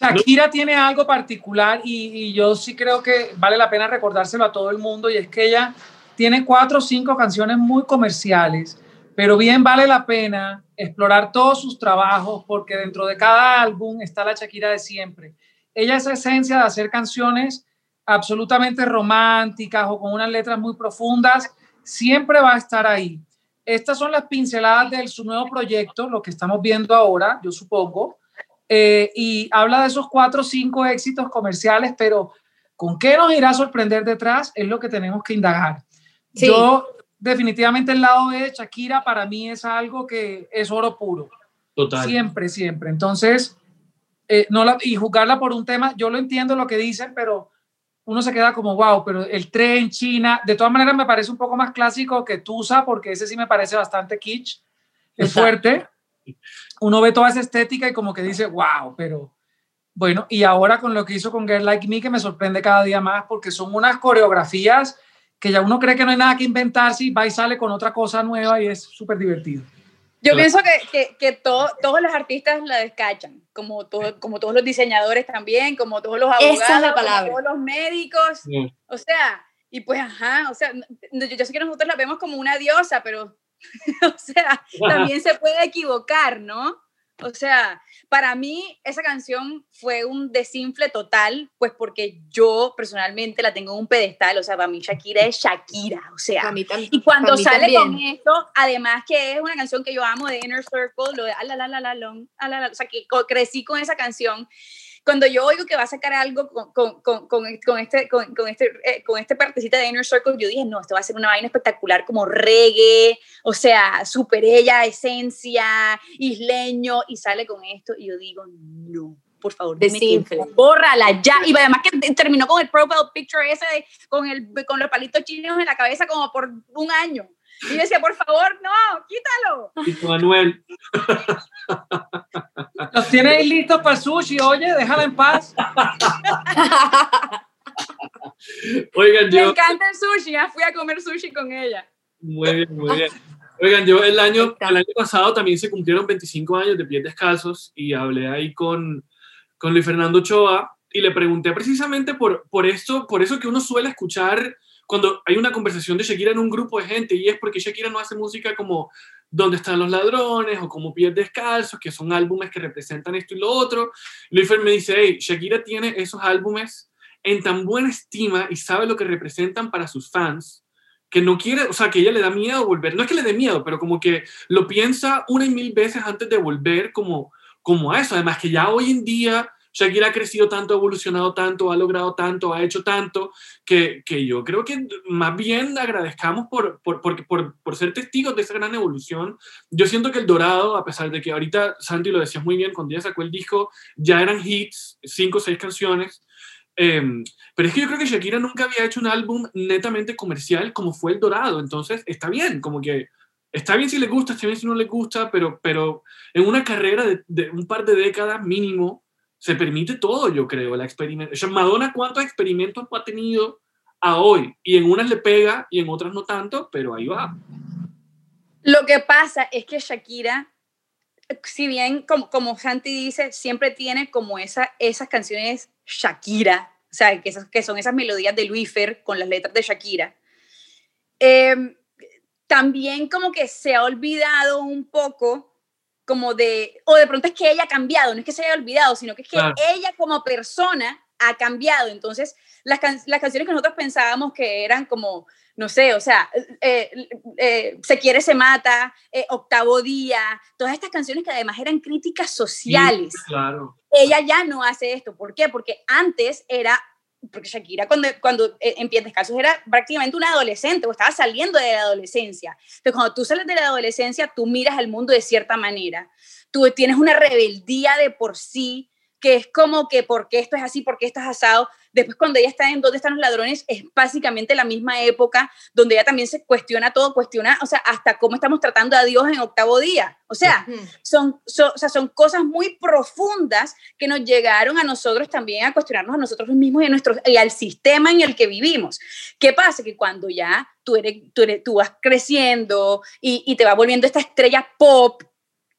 Shakira tiene algo particular y, y, yo sí creo que vale la pena recordárselo a todo el mundo y es que ella tiene cuatro o cinco canciones muy comerciales, pero bien vale la pena explorar todos sus trabajos porque dentro de cada álbum está la Shakira de siempre. Ella es esencia de hacer canciones absolutamente románticas o con unas letras muy profundas, siempre va a estar ahí. Estas son las pinceladas de su nuevo proyecto, lo que estamos viendo ahora, yo supongo. eh, y habla de esos cuatro o cinco éxitos comerciales, pero ¿con qué nos irá a sorprender detrás? Es lo que tenemos que indagar. Yo definitivamente el lado de Shakira para mí es algo que es oro puro. Total. Siempre, siempre. Entonces, eh, no la, y juzgarla por un tema, yo lo entiendo lo que dicen, pero uno se queda como, wow, pero el tren China, de todas maneras me parece un poco más clásico que Tusa, porque ese sí me parece bastante kitsch, es fuerte. Uno ve toda esa estética y como que dice, wow, pero bueno, y ahora con lo que hizo con Girl Like Me, que me sorprende cada día más, porque son unas coreografías que ya uno cree que no hay nada que inventarse y va y sale con otra cosa nueva y es súper divertido. Yo pienso que, que, que todos los artistas la descachan, como, todo, como todos los diseñadores también, como todos los abogados, como todos los médicos. O sea, y pues, ajá, o sea, yo, yo, sé que nosotros la vemos como una diosa, pero, o sea, también se puede equivocar, ¿no? O sea, para mí esa canción fue un desinfle total, pues porque yo personalmente la tengo en un pedestal, o sea, para mí Shakira es Shakira, o sea, y cuando sale con esto, además que es una canción que yo amo de Inner Circle, lo de la la la la long, o sea, que crecí con esa canción cuando yo oigo que va a sacar algo con, con, con, con este, con, este, eh, con este partecita de Inner Circle, yo dije, no, esto va a ser una vaina espectacular como reggae, o sea, super ella, esencia, isleño, y sale con esto, y yo digo, no, por favor, desinfle. Bórrala ya. Y además que terminó con el profile picture ese, de, con, el, con los palitos chinos en la cabeza como por un año. Y yo decía, por favor, no, quítalo. Y Manuel. Los tienes listos para el sushi, oye, déjala en paz. Oigan, yo. Me encanta el sushi, ya fui a comer sushi con ella. Muy bien, muy bien. Oigan, yo el año, el año pasado también se cumplieron 25 años de Pies Descalzos y hablé ahí con, con Luis Fernando Choa y le pregunté precisamente por, por esto, por eso que uno suele escuchar cuando hay una conversación de Shakira en un grupo de gente y es porque Shakira no hace música como ¿Dónde están los ladrones? o como Pies Descalzos, que son álbumes que representan esto y lo otro. Luis me dice, hey, Shakira tiene esos álbumes en tan buena estima y sabe lo que representan para sus fans que no quiere, o sea, que ella le da miedo volver. No es que le dé miedo, pero como que lo piensa una y mil veces antes de volver como, como a eso. Además que ya hoy en día Shakira ha crecido tanto, ha evolucionado tanto, ha logrado tanto, ha hecho tanto, que, que yo creo que más bien agradezcamos por, por, por, por, ser testigos de esa gran evolución. Yo siento que El Dorado, a pesar de que ahorita Santi lo decías muy bien, cuando ella sacó el disco, ya eran hits, cinco o seis canciones. Eh, pero es que yo creo que Shakira nunca había hecho un álbum netamente comercial como fue El Dorado, entonces está bien, como que está bien si le gusta, está bien si no le gusta, pero, pero en una carrera de un par de décadas mínimo, se permite todo, yo creo, la experimentación. Madonna, ¿cuántos experimentos ha tenido a hoy? Y en unas le pega y en otras no tanto, pero ahí va. Lo que pasa es que Shakira, si bien, como, como Santi dice, siempre tiene como esa, esas canciones Shakira, o sea, que, que son esas melodías de Luifer con las letras de Shakira. Em, también como que se ha olvidado un poco como de, o de pronto es que ella ha cambiado, no es que se haya olvidado, sino que es que ella como persona ha cambiado. Entonces, las, las, canciones que nosotros pensábamos que eran como, no sé, o sea, eh, eh, Se quiere, se mata, eh, Octavo Día, todas estas canciones que además eran críticas sociales. claro. Ella ya no hace esto. ¿Por qué? Porque antes era porque Shakira cuando, cuando eh, en Pies Descalzos era prácticamente una adolescente o estaba saliendo de la adolescencia. Entonces, cuando tú sales de la adolescencia, tú miras al mundo de cierta manera. Tú tienes una rebeldía de por sí que es como que por qué esto es así, por qué esto es asado. Después cuando ella está en ¿Dónde están los ladrones? es básicamente la misma época donde ella también se cuestiona todo, cuestiona, o sea, hasta cómo estamos tratando a Dios en octavo día. O sea, son, o sea, son cosas muy profundas que nos llegaron a nosotros también a cuestionarnos a nosotros mismos y, a nuestro, y al sistema en el que vivimos. ¿Qué pasa? Que cuando ya tú, eres, tú, eres, tú vas creciendo y, y te va volviendo esta estrella pop,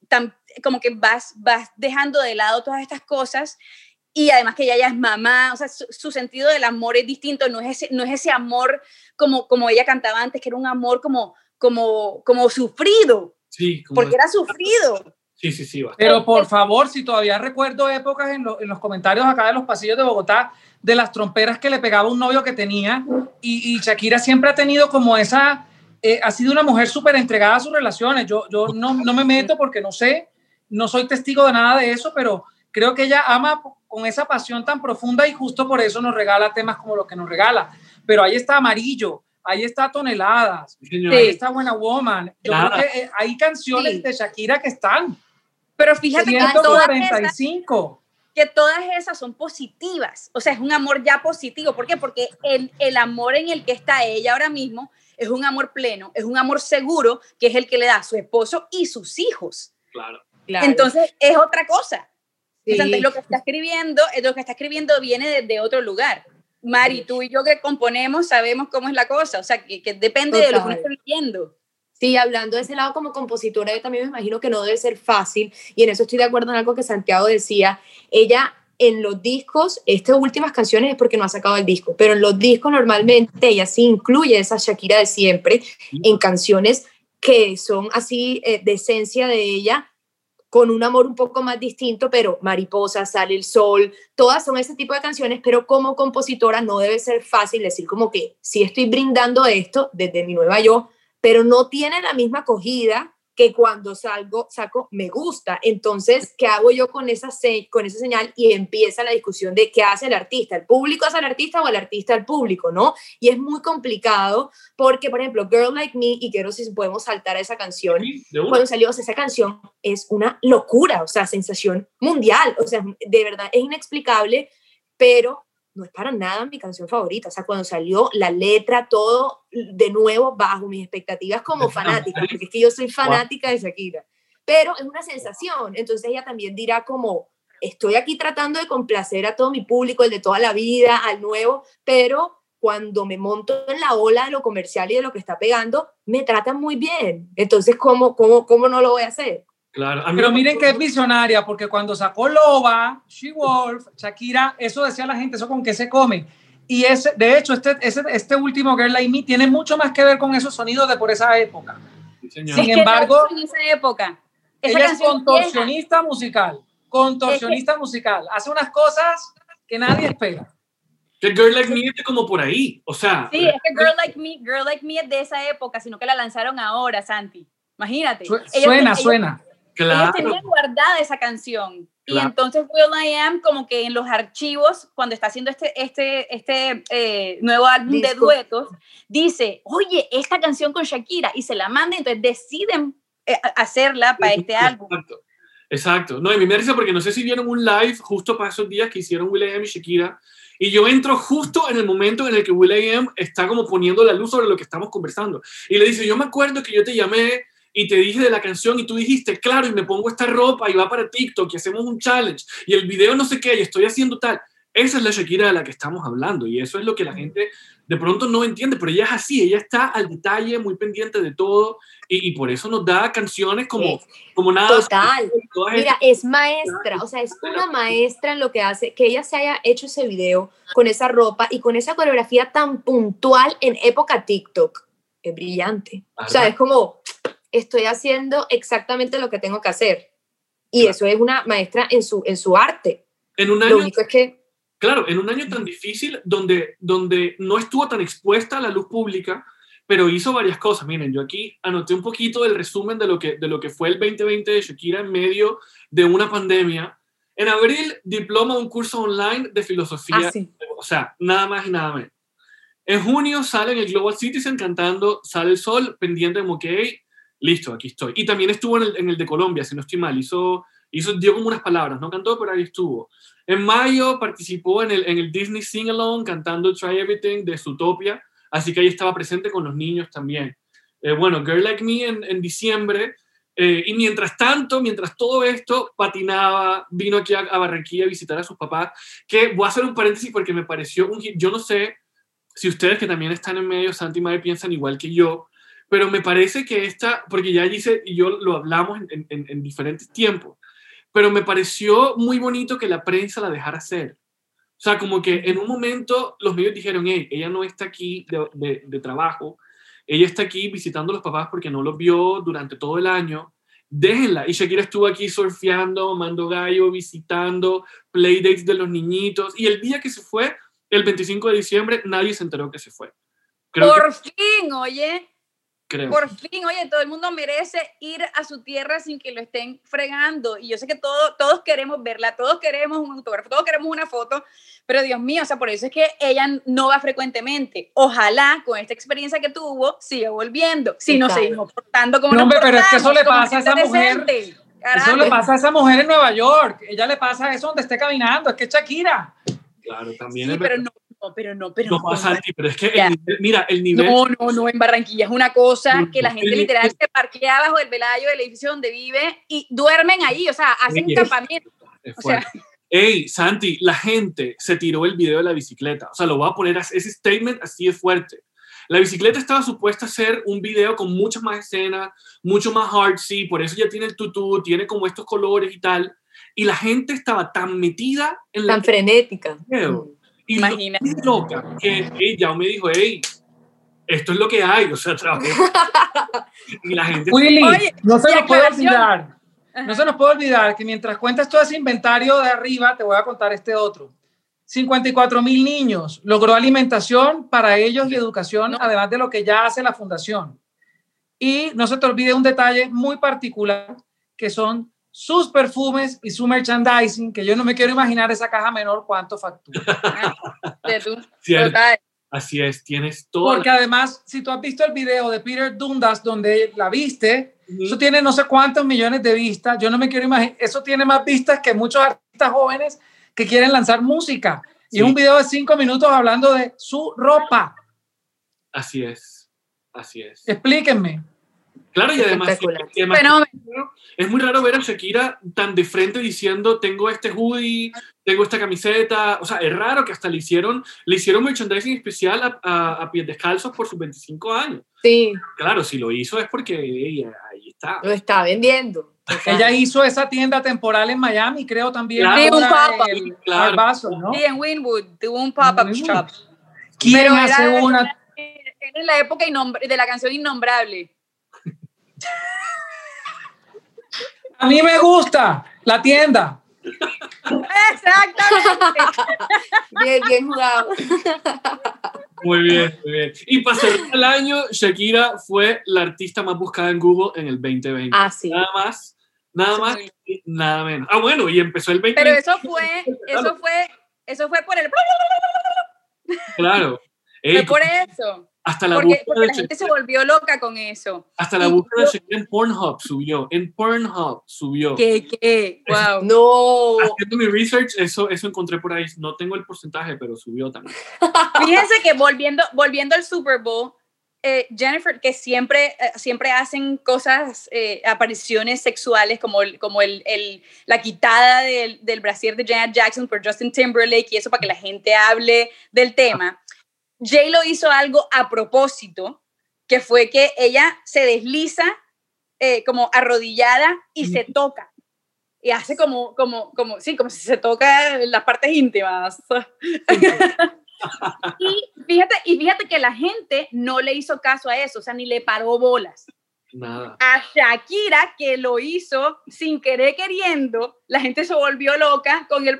tan, como que vas, vas dejando de lado todas estas cosas y además que ella ya es mamá, o sea, su, sentido del amor es distinto, no es ese, no es ese amor como, como ella cantaba antes, que era un amor como, como, como sufrido, sí, porque era sufrido. Sí, sí, sí. Pero por favor, si todavía recuerdo épocas en, en, los comentarios acá de los pasillos de Bogotá, de las tromperas que le pegaba un novio que tenía, y, y Shakira siempre ha tenido como esa, eh, ha sido una mujer súper entregada a sus relaciones, yo, yo no, no me meto porque no sé, no soy testigo de nada de eso, pero creo que ella ama con esa pasión tan profunda y justo por eso nos regala temas como lo que nos regala. Pero ahí está Amarillo, ahí está Toneladas, ahí está Buena Woman. Yo creo que eh, hay canciones de Shakira que están. Pero fíjate que todas que todas esas son positivas, o sea, es un amor ya positivo. ¿Por qué? Porque el, el amor en el que está ella ahora mismo es un amor pleno, es un amor seguro, que es el que le da a su esposo y sus hijos. Claro. Entonces, es otra cosa. lo que está escribiendo, lo que está escribiendo viene de, de otro lugar. Mari, tú y yo que componemos sabemos cómo es la cosa, o sea, que, que depende de lo que uno está viviendo. Sí, hablando de ese lado como compositora, yo también me imagino que no debe ser fácil, y en eso estoy de acuerdo en algo que Santiago decía. Ella en los discos, estas últimas canciones es porque no ha sacado el disco, pero en los discos normalmente ella sí incluye esa Shakira de siempre en canciones que son así eh, de esencia de ella, con un amor un poco más distinto, pero Mariposa, Sale el Sol, todas son ese tipo de canciones, pero como compositora no debe ser fácil decir como que si estoy brindando esto desde mi nueva yo, pero no tiene la misma acogida que cuando salgo, saco, me gusta. Entonces, ¿qué hago yo con esa, con esa señal? Y empieza la discusión de qué hace el artista. ¿El público hace al artista o el artista al público? ¿No? Y es muy complicado porque, por ejemplo, Girl Like Me, y quiero si podemos saltar a esa canción, cuando salió esa canción es una locura, o sea, sensación mundial, o sea, de verdad es inexplicable, pero no es para nada mi canción favorita. O sea, cuando salió la letra, todo de nuevo bajo mis expectativas como fanática, porque es que yo soy fanática de Shakira. Pero es una sensación. Entonces ella también dirá como, estoy aquí tratando de complacer a todo mi público, el de toda la vida, al nuevo, pero cuando me monto en la ola de lo comercial y de lo que está pegando, me tratan muy bien. Entonces, ¿cómo, cómo, cómo no lo voy a hacer? Claro. Pero miren que es visionaria, porque cuando sacó Loba, She Wolf, Shakira, eso decía la gente, eso con qué se come. Y ese, de hecho, este, ese, este último Girl Like Me tiene mucho más que ver con esos sonidos de por esa época. Sin embargo, en esa época. ella es contorsionista musical, contorsionista musical. Hace unas cosas que nadie espera. Que Girl Like Me es como por ahí, o sea. Sí, es que Girl Like Me, Girl Like Me es de esa época, sino que la lanzaron ahora, Santi. Imagínate. Suena, suena. Claro. Ellos tenían guardada esa canción. Y entonces Will I Am, como que en los archivos, cuando está haciendo este, este, este eh, nuevo álbum de duetos, dice, oye, esta canción con Shakira, y se la manda, entonces deciden eh, hacerla para este álbum. Exacto. Exacto. No, y me risa porque no sé si vieron un live justo para esos días que hicieron Will I Am y Shakira, y yo entro justo en el momento en el que Will I Am está como poniendo la luz sobre lo que estamos conversando. Y le dice, yo me acuerdo que yo te llamé y te dije de la canción y tú dijiste, claro, y me pongo esta ropa y va para TikTok y hacemos un challenge y el video no sé qué y estoy haciendo tal. Esa es la Shakira de la que estamos hablando y eso es lo que la gente de pronto no entiende, pero ella es así, ella está al detalle, muy pendiente de todo y, por eso nos da canciones como, como nada. Total. Mira, es maestra, o sea, es una maestra en lo que hace, que ella se haya hecho ese video con esa ropa y con esa coreografía tan puntual en época TikTok. Es brillante. O sea, es como, estoy haciendo exactamente lo que tengo que hacer. Y eso es una maestra en su, en su arte. En un año, lo único es que... Claro, en un año tan difícil donde, donde no estuvo tan expuesta a la luz pública, pero hizo varias cosas. Miren, yo aquí anoté un poquito del resumen de lo que, de lo que fue el 2020 de Shakira en medio de una pandemia. En abril, diploma un curso online de filosofía. Ah, o sea, nada más y nada menos. En junio sale en el Global Citizen cantando Sale el Sol, pendiente de OK, listo, aquí estoy. Y también estuvo en el, de Colombia, si no estoy mal, hizo, hizo, dio como unas palabras, no cantó, pero ahí estuvo. En mayo participó en el, en el Disney Sing Along cantando Try Everything de Zootopia, así que ahí estaba presente con los niños también. Eh, bueno, Girl Like Me en, diciembre, eh, y mientras tanto, mientras todo esto, patinaba, vino aquí a, a, Barranquilla a visitar a sus papás, que voy a hacer un paréntesis porque me pareció un yo no sé si ustedes que también están en medio, Santi y Madre, piensan igual que yo, pero me parece que esta, porque ya dice, y yo lo hablamos en, en, en, diferentes tiempos, pero me pareció muy bonito que la prensa la dejara hacer. O sea, como que en un momento los medios dijeron, hey, ella no está aquí de, de, de trabajo, ella está aquí visitando a los papás porque no los vio durante todo el año, déjenla. Y Shakira estuvo aquí surfeando, mando gallo, visitando, playdates de los niñitos, y el día que se fue, el 25 de diciembre, nadie se enteró que se fue. Creo Por que... fin, oye. Por fin, oye, todo el mundo merece ir a su tierra sin que lo estén fregando. Y yo sé que todo, todos queremos verla, todos queremos un autógrafo, todos queremos una foto, pero Dios mío, o sea, por eso es que ella no va frecuentemente. Ojalá con esta experiencia que tuvo siga volviendo, si no seguimos portando como No, pero es que eso le pasa a esa mujer. Eso le pasa a esa mujer en Nueva York. Ella le pasa eso donde esté caminando. Es que es Shakira. Claro, también. Sí, pero no, no, pero no, pero no. pasa pero es que el nivel, mira, el nivel. No, no, no, en Barranquilla es una cosa que la gente literal se parquea bajo el velayo del edificio donde vive y duermen ahí, o sea, hacen un campamento. O sea, Ey, Santi, la gente se tiró el video de la bicicleta. O sea, lo voy a poner, ese statement así de fuerte. La bicicleta estaba supuesta a ser un video con muchas más escenas, mucho más artsy, por eso ya tiene el tutú, tiene como estos colores y tal. Y la gente estaba tan metida en la... Tan frenética. Y Imagínate. loca que ella me dijo, hey, esto es lo que hay, o sea, y la gente... Willy, no se nos puede olvidar, no se nos puede olvidar que mientras cuentas todo ese inventario de arriba, te voy a contar este otro. 54 mil niños, logró alimentación para ellos y educación, además de lo que ya hace la fundación. Y no se te olvide un detalle muy particular, que son sus perfumes y su merchandising, que yo no me quiero imaginar esa caja menor cuánto factura. Así es, tienes todo. Porque además, si tú has visto el video de Peter Dundas donde la viste, eso tiene no sé cuántos millones de vistas. Yo no me quiero imaginar, eso tiene más vistas que muchos artistas jóvenes que quieren lanzar música. Y es un video de cinco minutos hablando de su ropa. Así es, así es. Explíquenme. Claro, y además, es muy raro ver a Shakira tan de frente diciendo, tengo este hoodie, tengo esta camiseta. O sea, es raro que hasta le hicieron, le hicieron merchandising especial a, a, a pies descalzos por sus 25 años. Sí. Claro, si lo hizo es porque ella, ahí está. Lo está vendiendo. Ella hizo esa tienda temporal en Miami, creo también. Claro, un pop en claro. ¿no? Sí, en Winwood, tuvo un pop-up shop. ¿Quién Pero hace una? En la época de la canción Innombrable. A mí me gusta la tienda. Exactamente. bien, bien jugado. Muy bien, muy bien. Y para cerrar el año, Shakira fue la artista más buscada en Google en el 2020. Ah, sí. Nada más, nada más, nada menos. Ah, bueno, y empezó el 2020. Pero eso fue, eso fue, eso fue por el. Claro. fue por eso. Hasta la porque, porque la gente se volvió loca con eso. Hasta la búsqueda de en Pornhub subió. En Pornhub subió. ¿Qué? ¿Qué? ¡Wow! No. Haciendo mi research, eso, eso encontré por ahí. No tengo el porcentaje, pero subió también. Fíjense que volviendo, volviendo al Super Bowl, eh, Jennifer, que siempre, eh, siempre hacen cosas, eh, apariciones sexuales, como, como el, el, la quitada del, del brasier de Janet Jackson por Justin Timberlake y eso para que la gente hable del tema. J lo hizo algo a propósito, que fue que ella se desliza eh, como arrodillada y se toca. Y hace como, como, como, sí, como si se toca las partes íntimas. y, fíjate, y fíjate que la gente no le hizo caso a eso, o sea, ni le paró bolas. Nada. A Shakira, que lo hizo sin querer queriendo, la gente se volvió loca con el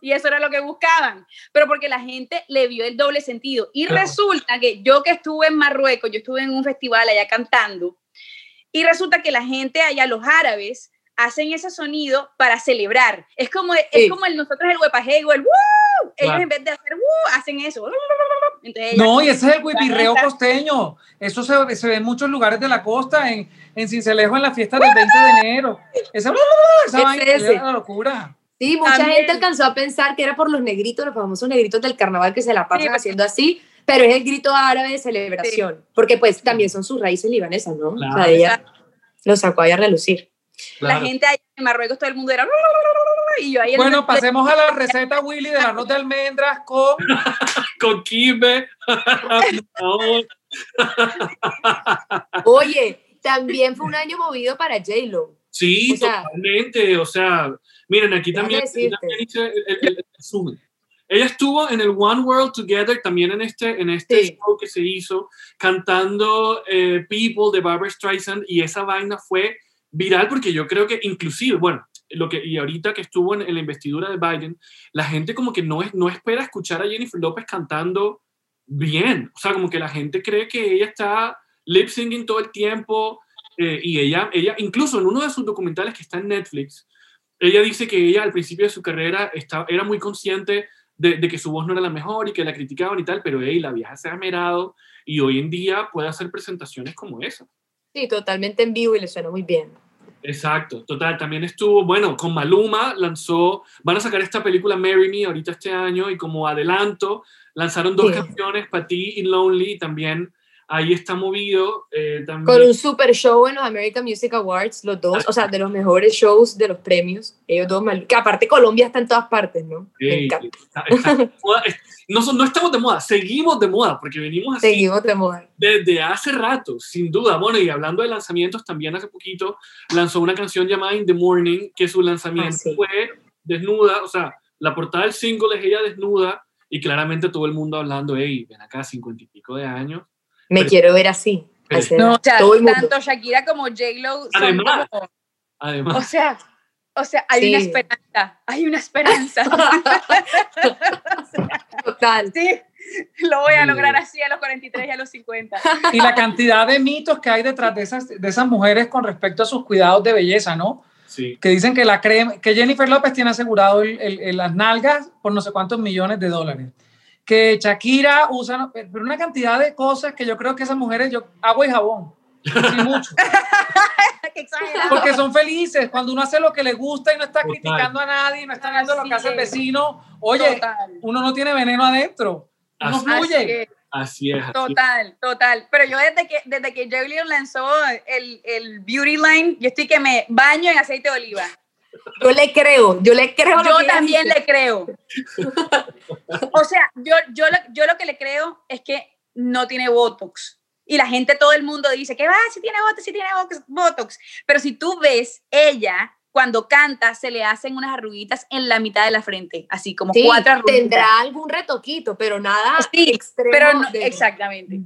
y eso era lo que buscaban, pero porque la gente le vio el doble sentido. Y resulta que yo que estuve en Marruecos, yo estuve en un festival allá cantando, y resulta que la gente allá, los árabes, hacen ese sonido para celebrar. Es como, es como el, nosotros el huepajego, el ¡Woo! Ellos en vez de hacer ¡Woo! hacen eso. no, y ese es el huipirreo costeño. Eso se, se, ve en muchos lugares de la costa, en, en Cincelejo, en la fiesta del 20 de enero. Esa, esa es la locura. Sí, mucha gente alcanzó a pensar que era por los negritos, los famosos negritos del carnaval que se la pasan haciendo así, pero es el grito árabe de celebración, porque pues también son sus raíces libanesas, ¿no? O sea, ella lo sacó ahí a relucir. La gente allá en Marruecos, todo el mundo era... Y yo ahí bueno, pasemos a la receta, Willy, del arroz de almendras con... con kimbe. Oye, también fue un año movido para J-Lo. Sí, totalmente. O sea, miren, aquí también, también hice el, el, Ella estuvo en el One World Together, también en este, en este show que se hizo, cantando eh, People de Barbara Streisand, y esa vaina fue viral porque yo creo que inclusive, bueno, lo que, y ahorita que estuvo en, la investidura de Biden, la gente como que no, es, no espera escuchar a Jennifer López cantando bien, o sea, como que la gente cree que ella está lip syncing todo el tiempo. eh, y ella, ella, incluso en uno de sus documentales que está en Netflix, ella dice que ella al principio de su carrera estaba, era muy consciente de, de que su voz no era la mejor y que la criticaban y tal, pero hey, la vieja se ha merado y hoy en día puede hacer presentaciones como esa. Sí, totalmente en vivo y le suena muy bien. Exacto, total. También estuvo, bueno, con Maluma lanzó, van a sacar esta película Marry Me ahorita este año y como adelanto lanzaron dos Sí. canciones, para ti y Lonely, y también ahí está movido. eh, también, Con un super show en los American Music Awards, los dos, o sea, de los mejores shows de los premios, ellos dos, mal- que aparte Colombia está en todas partes, ¿no? Me Ey, encanta. está- está de moda. Es- no, no estamos de moda, seguimos de moda, porque venimos así Seguimos de moda. desde hace rato, sin duda. Bueno, y hablando de lanzamientos, también hace poquito lanzó una canción llamada In the Morning, que su lanzamiento Ah, sí. fue desnuda, o sea, la portada del single es ella desnuda, y claramente todo el mundo hablando, hey, ven acá, cincuenta y pico de años. Me Pero- quiero ver así. No. O sea, tanto Shakira como J-Lo son Además. como- Además, o sea, o sea, hay una Sí. esperanza, hay una esperanza. Total. sí, lo voy a lograr así a los 43 y a los 50. Y la cantidad de mitos que hay detrás de esas, de esas mujeres con respecto a sus cuidados de belleza, ¿no? sí. Que dicen que la crema, que Jennifer López tiene asegurado el- el- el- las nalgas por no sé cuántos millones de dólares. Que Shakira usa, pero una cantidad de cosas que yo creo que esas mujeres, yo, agua y jabón. Mucho. Porque son felices. Cuando uno hace lo que le gusta y no está Total. criticando a nadie, no está viendo lo que hace el vecino, oye, Total. uno no tiene veneno adentro. Uno Así fluye. Así es. Así es. así es. Total, total. Pero yo desde que, desde que J-Lo lanzó el, el Beauty Line, yo estoy que me baño en aceite de oliva. Yo le creo, yo le creo. Yo también le creo. O sea, yo, yo, lo, yo lo que le creo es que no tiene Botox. Y la gente, todo el mundo dice que va, si tiene Botox, si tiene Botox, Botox. Pero si tú ves, ella, cuando canta, se le hacen unas arruguitas en la mitad de la frente, así como Sí, cuatro arruguitas. tendrá algún retoquito, pero nada Sí, extremo. Pero no, de- exactamente.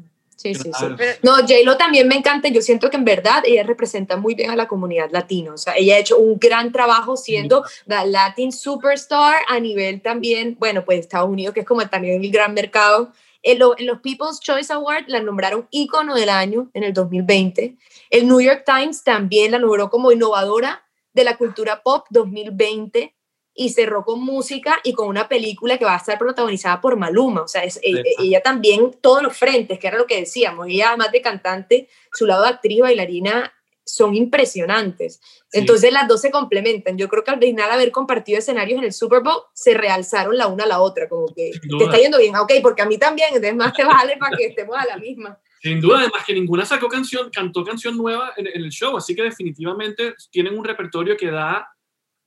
Sí, sí, sí. Pero- No, J-Lo también me encanta. Yo siento que en verdad ella representa muy bien a la comunidad latina. O sea, ella ha hecho un gran trabajo siendo la Latin superstar a nivel también, bueno, pues Estados Unidos, que es como también el gran mercado. En, lo- en los People's Choice Awards la nombraron ícono del año en el 2020. El New York Times también la nombró como innovadora de la cultura pop 2020 y cerró con música y con una película que va a estar protagonizada por Maluma. O sea, es, e- Exacto. ella también, todos los frentes, que era lo que decíamos, ella además de cantante, su lado de actriz y bailarina son impresionantes. Sí. Entonces las dos se complementan. Yo creo que al final haber compartido escenarios en el Super Bowl, se realzaron la una a la otra, como que te está yendo bien, Ah, ok, porque a mí también, entonces más te vale para que estemos a la misma. Sin duda, además que ninguna sacó canción, cantó canción nueva en, en el show, así que definitivamente tienen un repertorio que da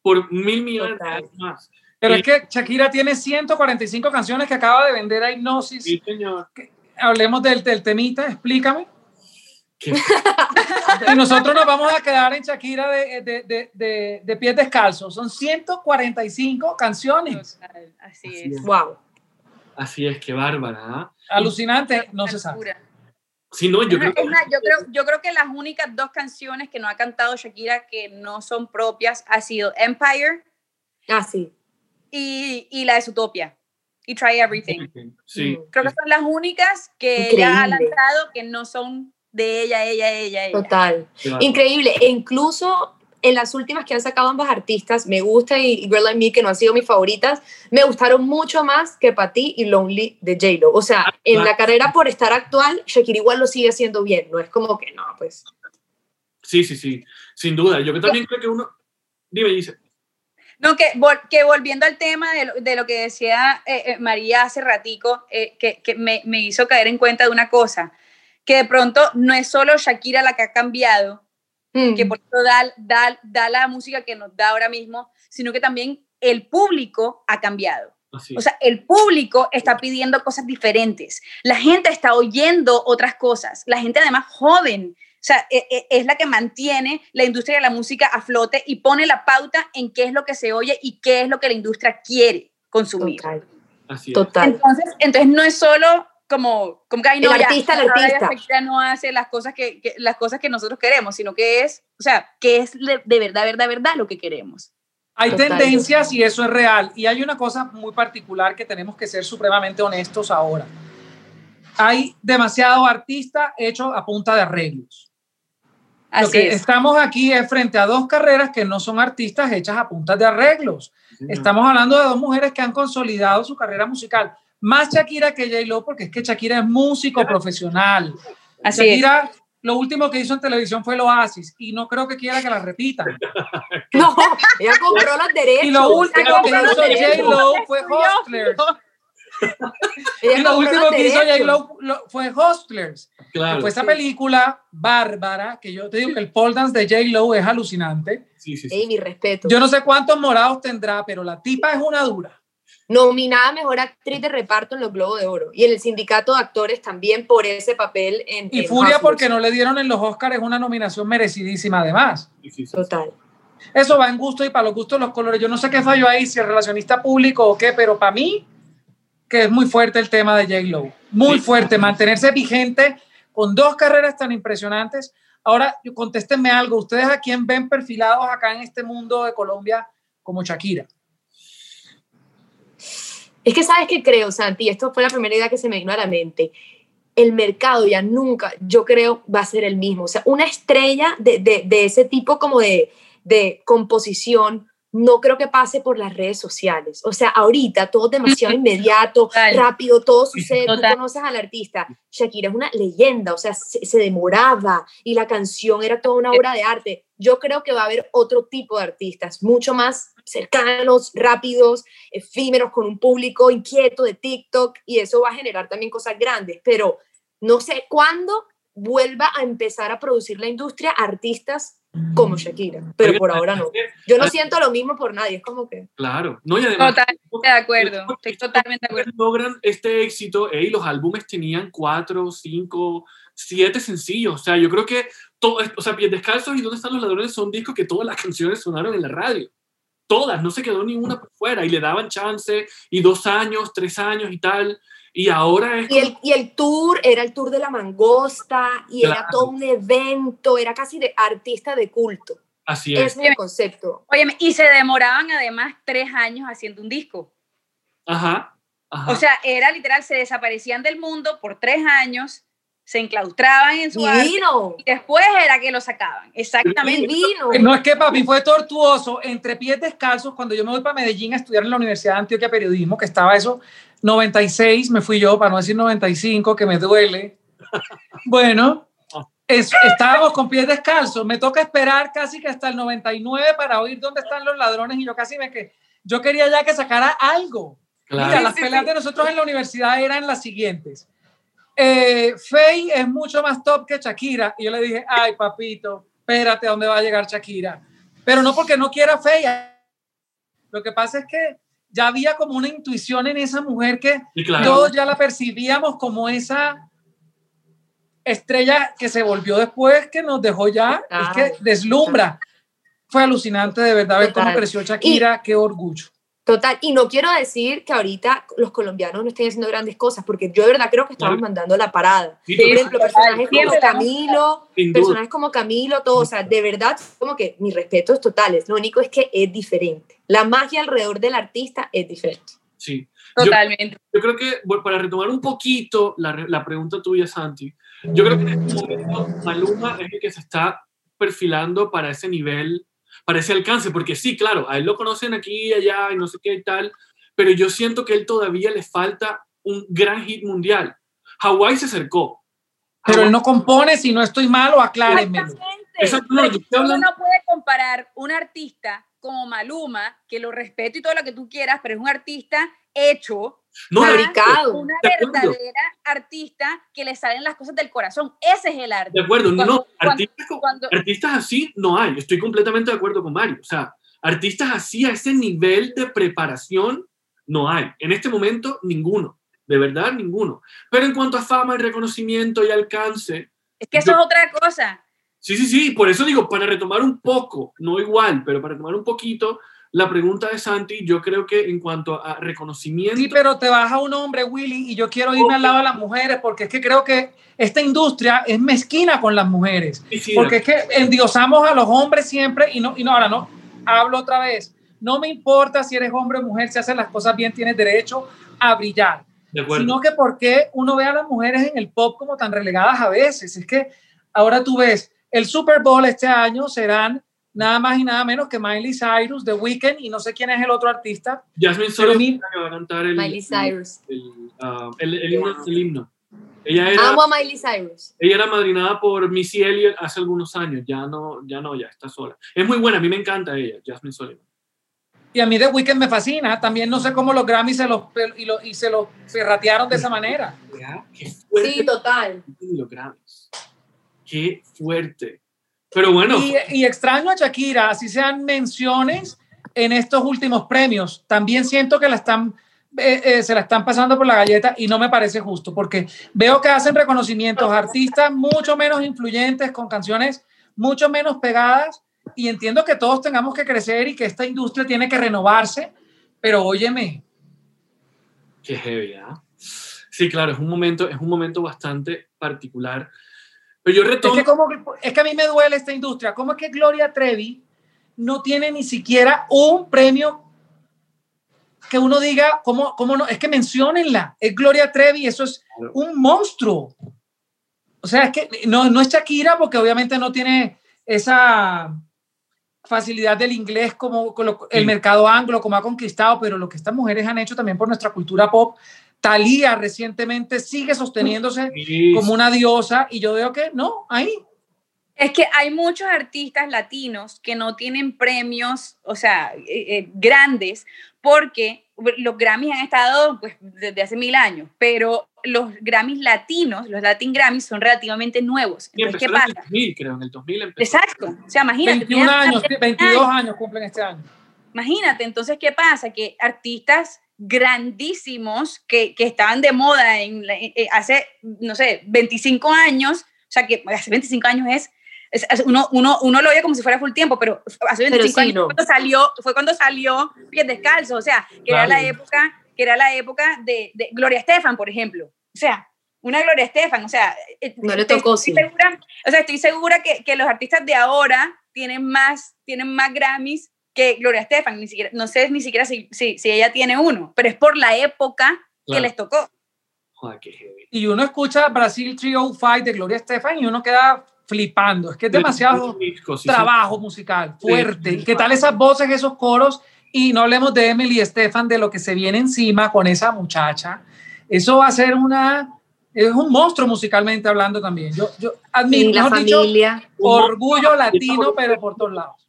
por mil millones de Total. veces más. Pero Y- es que Shakira tiene 145 canciones que acaba de vender a Hipnosis. Sí, señor. Hablemos del, del temita, explícame. Y nosotros nos vamos a quedar en Shakira de, de, de, de, de pies descalzos. Son 145 canciones. Total, Así Así es. es. Wow. Así es, qué bárbara. ¿ah? Alucinante, no se sabe. Sí, no, yo Es creo que... más, yo creo, yo creo que las únicas dos canciones que no ha cantado Shakira que no son propias ha sido Empire Ah, sí. y, y la de Zootopia y Try Everything. Sí. Mm. Creo que son las únicas que ella ha Increíble. lanzado que no son de ella, ella, ella, ella. Total. bárbara. Increíble. E incluso en las últimas que han sacado ambas artistas, Me Gusta y Girl Like Me, que no han sido mis favoritas, me gustaron mucho más que Para Ti y Lonely de J-Lo. O sea, en claro. la carrera por estar actual, Shakira igual lo sigue haciendo bien. No es como que no, pues. Sí, sí, sí, sin duda. Yo que también creo que uno... Dime, dice. No, que, vol- que volviendo al tema de lo, de lo que decía eh, eh, María hace ratico, eh, que, que me, me hizo caer en cuenta de una cosa, que de pronto no es solo Shakira la que ha cambiado, mm, que por eso da, da, da la música que nos da ahora mismo, sino que también el público ha cambiado. Así. O sea, el público está pidiendo cosas diferentes. La gente está oyendo otras cosas. La gente además joven. O sea, e- e- es la que mantiene la industria de la música a flote y pone la pauta en qué es lo que se oye y qué es lo que la industria quiere consumir. Total. así es. Total. Entonces, entonces no es solo como, como que ay, no, El ya, artista, el ya artista. Shakira no hace las cosas que, que- las cosas que nosotros queremos, sino que es, o sea, que es de, de verdad, verdad, verdad lo que queremos. Hay Total. tendencias y eso es real. Y hay una cosa muy particular que tenemos que ser supremamente honestos ahora. hay demasiado artista hecho a punta de arreglos. Así Lo que es. estamos aquí es frente a dos carreras que no son artistas hechas a punta de arreglos. Estamos hablando de dos mujeres que han consolidado su carrera musical. Más Shakira que J-Lo, porque es que Shakira es músico profesional. Así es. Shakira, lo último que hizo en televisión fue el Oasis y no creo que quiera que la repitan. No, ella compró los derechos. Y lo último que hizo. J-Lo fue Hustlers. Ella Y lo último que hizo. J-Lo lo- fue Hustlers. Claro. Fue esa película bárbara, que yo te digo que el pole dance de J-Lo es alucinante. Sí, sí, sí. Ey, mi respeto. Yo no sé cuántos morados tendrá, pero la tipa es una dura. Nominada a Mejor Actriz de Reparto en los Globos de Oro. Y en el Sindicato de Actores también por ese papel en Y en Furia porque no le dieron en los Oscars es una nominación merecidísima además. Total. Eso va en gusto y para los gustos los colores. Yo no sé qué falló ahí, si el relacionista público o qué, pero para mí que es muy fuerte el tema de J-Lo. Muy Sí. fuerte, mantenerse vigente con dos carreras tan impresionantes. Ahora, contéstenme algo. ¿Ustedes a quién ven perfilados acá en este mundo de Colombia como Shakira? Es que sabes que creo, Santi, esto fue la primera idea que se me vino a la mente. El mercado ya nunca, yo creo, va a ser el mismo. O sea, una estrella de, de- ese tipo como de, de composición, no creo que pase por las redes sociales. O sea, ahorita todo es demasiado inmediato, Total. rápido, todo sucede, Total. tú conoces al artista. Shakira es una leyenda, o sea, se, se demoraba y la canción era toda una obra de arte. Yo creo que va a haber otro tipo de artistas, mucho más cercanos, rápidos, efímeros, con un público inquieto de TikTok y eso va a generar también cosas grandes, pero no sé cuándo vuelva a empezar a producir la industria artistas como Shakira, pero por ahora no. Yo no siento lo mismo por nadie, es como que... Claro. No, y además. Totalmente de acuerdo. Estoy totalmente de acuerdo. logran este éxito, ey, los álbumes tenían cuatro, cinco, siete sencillos. O sea, yo creo que todo, o sea, Pies Descalzos y ¿Dónde están los ladrones? son discos que todas las canciones sonaron en la radio. Todas, no se quedó ninguna por fuera y le daban chance y dos años, tres años y tal. Y ahora es Y el, y el tour era el tour de la mangosta y era Claro. todo un evento, era casi de artista de culto. así Ese es. es el concepto. Oye, y se demoraban además tres años haciendo un disco. Ajá. ajá. O sea, era literal, se desaparecían del mundo por tres años, se enclaustraban en su arte Divino, y después era que lo sacaban. Exactamente. divino. No es que papi fue tortuoso entre pies descalzos cuando yo me voy para Medellín a estudiar en la Universidad de Antioquia Periodismo, que estaba eso, 96 me fui yo, para no decir 95, que me duele. Bueno, es- estábamos con pies descalzos, me toca esperar casi que hasta el 99 para oír dónde están los ladrones y yo casi me que yo quería ya que sacara algo. Claro. Mira, las peleas de nosotros en la universidad eran las siguientes. Eh, Faye es mucho más top que Shakira. Y yo le dije, ay, papito, espérate, ¿a dónde va a llegar Shakira? Pero no porque no quiera Faye. Lo que pasa es que ya había como una intuición en esa mujer que Sí, claro. todos ya la percibíamos como esa estrella que se volvió después, que nos dejó ya, es que Claro. deslumbra. Fue alucinante de verdad ver cómo creció Shakira, qué orgullo. Total, y no quiero decir que ahorita los colombianos no estén haciendo grandes cosas, porque yo de verdad creo que estamos Claro. mandando la parada. Sí, Por ejemplo, personajes como Camilo, personajes como Camilo, todo, o sea, de verdad, como que mis respetos totales. Lo único es que es diferente. La magia alrededor del artista es diferente. Sí. Yo- Totalmente. Yo creo que, bueno, para retomar un poquito la, la pregunta tuya, Santi, yo creo que en este momento Maluma es el que se está perfilando para ese nivel, para ese alcance, porque sí, claro, a él lo conocen aquí y allá y no sé qué y tal, pero yo siento que a él todavía le falta un gran hit mundial. Hawái se acercó. Pero él no compone, si no estoy mal, o aclárenmelo. Exactamente. Uno no puede comparar un artista como Maluma, que lo respeto y todo lo que tú quieras, pero es un artista hecho, no, Fabricado. una verdadera artista que le salen las cosas del corazón. Ese es el arte. de acuerdo, no, Cuando- no, cuando- artistas, cuando- artistas así no hay, estoy completamente de acuerdo con Mario, o sea, artistas así a ese nivel de preparación no hay, en este momento ninguno, de verdad ninguno, pero en cuanto a fama y reconocimiento y alcance, Es que eso Yo- es otra cosa. sí, sí, sí, por eso digo, para retomar un poco, no igual, pero para retomar un poquito la pregunta de Santi, yo creo que en cuanto a reconocimiento, Sí, pero te baja un hombre, Willy, y yo quiero irme al lado de las mujeres porque es que creo que esta industria es mezquina con las mujeres. sí, Porque es que endiosamos a los hombres siempre y no, y no, ahora no, hablo otra vez. No me importa si eres hombre o mujer, si haces las cosas bien, tienes derecho a brillar. sino que por qué uno ve a las mujeres en el pop como tan relegadas a veces. Es que ahora tú ves, el Super Bowl este año serán nada más y nada menos que Miley Cyrus, The Weeknd, y no sé quién es el otro artista. Jasmine Sullivan que va a cantar el, Miley Cyrus. El, uh, el, el, himno, el himno. Ella era, Amo a Miley Cyrus. Ella era madrinada por Missy Elliott hace algunos años, ya no, ya no, ya está sola. Es muy buena, a mí me encanta ella, Jasmine Sullivan. Y a mí The Weeknd me fascina, también no sé cómo los Grammys se los, y, lo, y se los ferratearon de esa manera. Qué fuerte. Sí, total. Los Grammys. Qué fuerte. Pero bueno. Y, y, extraño a Shakira, así sean menciones en estos últimos premios. También siento que la están, eh, eh, se la están pasando por la galleta y no me parece justo, porque veo que hacen reconocimientos a artistas mucho menos influyentes, con canciones mucho menos pegadas, y entiendo que todos tengamos que crecer y que esta industria tiene que renovarse, pero óyeme. Qué heavy, ¿eh? Sí, claro, es un momento, es un momento bastante particular. Pero yo retomo... Es que, como, es que a mí me duele esta industria. ¿Cómo es que Gloria Trevi no tiene ni siquiera un premio que uno diga, ¿cómo, cómo no? Es que menciónenla. Es Gloria Trevi, eso es un monstruo. O sea, es que no, no es Shakira porque obviamente no tiene esa facilidad del inglés como, como el sí. mercado anglo, como ha conquistado, pero lo que estas mujeres han hecho también por nuestra cultura pop, Talía recientemente sigue sosteniéndose sí. como una diosa y yo veo que no, ahí. Es que hay muchos artistas latinos que no tienen premios, o sea, eh, eh, grandes, porque los Grammys han estado pues, desde hace mil años, pero los Grammys latinos, los Latin Grammys, son relativamente nuevos. Entonces, ¿qué pasa? En el 2000, creo, en el 2000 empezó. Exacto, o sea, imagínate. 21 años, 22 años cumplen este año. Imagínate, entonces, ¿qué pasa? Que artistas grandísimos que, que estaban de moda en, eh, hace, no sé, 25 años, o sea, que hace 25 años es uno, uno, uno lo oye como si fuera full tiempo, pero hace 25 pero sí, años no. cuando salió, fue cuando salió Pies Descalzos, o sea, que vale. era la época, que era la época de, de, Gloria Estefan, por ejemplo. O sea, una Gloria Estefan, o sea, eh, no le tocó, estoy, sí. segura, o sea, estoy segura que, que, los artistas de ahora tienen más, tienen más Grammys que Gloria Estefan, ni siquiera, no sé ni siquiera si, si, si ella tiene uno, pero es por la época claro. que les tocó. Joder, qué heavy. Y uno escucha Brasil 305 de Gloria Estefan y uno queda flipando. Es que es demasiado trabajo musical, fuerte. ¿Qué tal esas voces, esos coros? Y no hablemos de Emily y Stefan, de lo que se viene encima con esa muchacha. Eso va a ser una... Es un monstruo musicalmente hablando también. Yo, yo admiro, sí, la familia. Dicho, orgullo latino, pero por todos lados.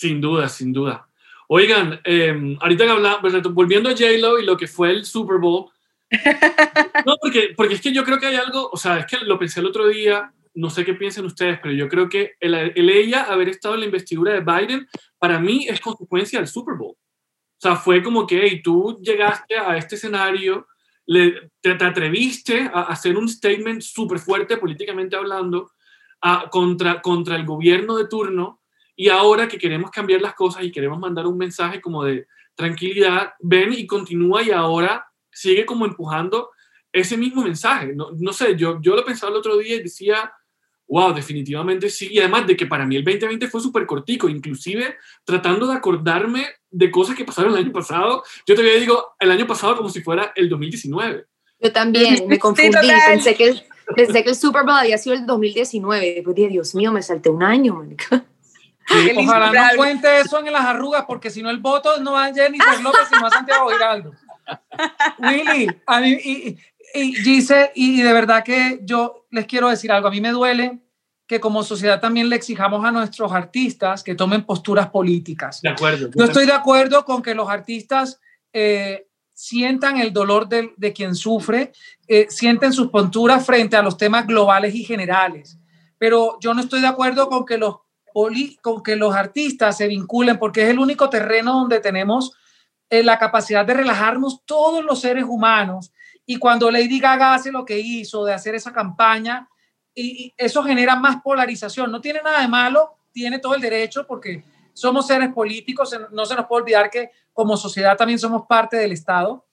Sin duda, sin duda. Oigan, eh, ahorita que hablamos, volviendo a J-Lo y lo que fue el Super Bowl, no, porque, porque es que yo creo que hay algo, o sea, es que lo pensé el otro día, no sé qué piensan ustedes, pero yo creo que el, el, ella haber estado en la investidura de Biden, para mí es consecuencia del Super Bowl. O sea, fue como que, hey, tú llegaste a este escenario, le, te, te, atreviste a hacer un statement súper fuerte políticamente hablando a, contra, contra el gobierno de turno y ahora que queremos cambiar las cosas y queremos mandar un mensaje como de tranquilidad, ven y continúa y ahora sigue como empujando ese mismo mensaje. No, no sé, yo, yo lo pensaba el otro día y decía, wow, definitivamente sí. Y además de que para mí el 2020 fue súper cortico, inclusive tratando de acordarme de cosas que pasaron el año pasado. Yo todavía digo el año pasado como si fuera el 2019. Yo también me confundí, sí, pensé, que el, pensé que el Super Bowl había sido el 2019. Después dije, Dios mío, me salté un año, manica. Sí, ojalá no cuente eso en las arrugas, porque si no el voto no va a Jennifer López, sino a Santiago Giraldo. Willy, a mí, y, y Gise, y de verdad que yo les quiero decir algo, a mí me duele que como sociedad también le exijamos a nuestros artistas que tomen posturas políticas. De acuerdo. Yo estoy de acuerdo con que los artistas eh, sientan el dolor de, de quien sufre, eh, sienten sus posturas frente a los temas globales y generales, pero yo no estoy de acuerdo con que los, con que los artistas se vinculen porque es el único terreno donde tenemos eh, la capacidad de relajarnos todos los seres humanos. Y cuando Lady Gaga hace lo que hizo, de hacer esa campaña, y, eso genera más polarización. No tiene nada de malo, tiene todo el derecho porque somos seres políticos, no se nos puede olvidar que como sociedad también somos parte del Estado,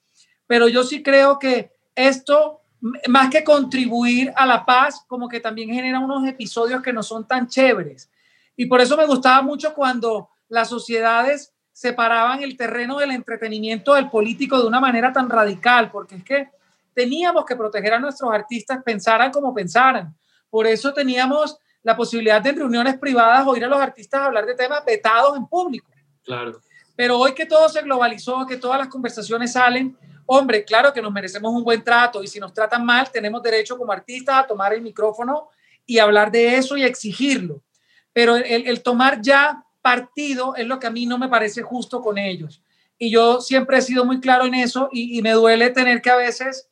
pero yo sí creo que esto, más que contribuir a la paz, como que también genera unos episodios que no son tan chéveres. Y por eso me gustaba mucho cuando las sociedades separaban el terreno del entretenimiento del político de una manera tan radical, porque es que teníamos que proteger a nuestros artistas, pensaran como pensaran. Por eso teníamos la posibilidad de en reuniones privadas oír a los artistas hablar de temas vetados en público. Claro. Pero hoy que todo se globalizó, que todas las conversaciones salen, hombre, claro que nos merecemos un buen trato y si nos tratan mal, tenemos derecho como artistas a tomar el micrófono y hablar de eso y exigirlo. Pero el, el tomar ya partido es lo que a mí no me parece justo con ellos. Y yo siempre he sido muy claro en eso y, y me duele tener que a veces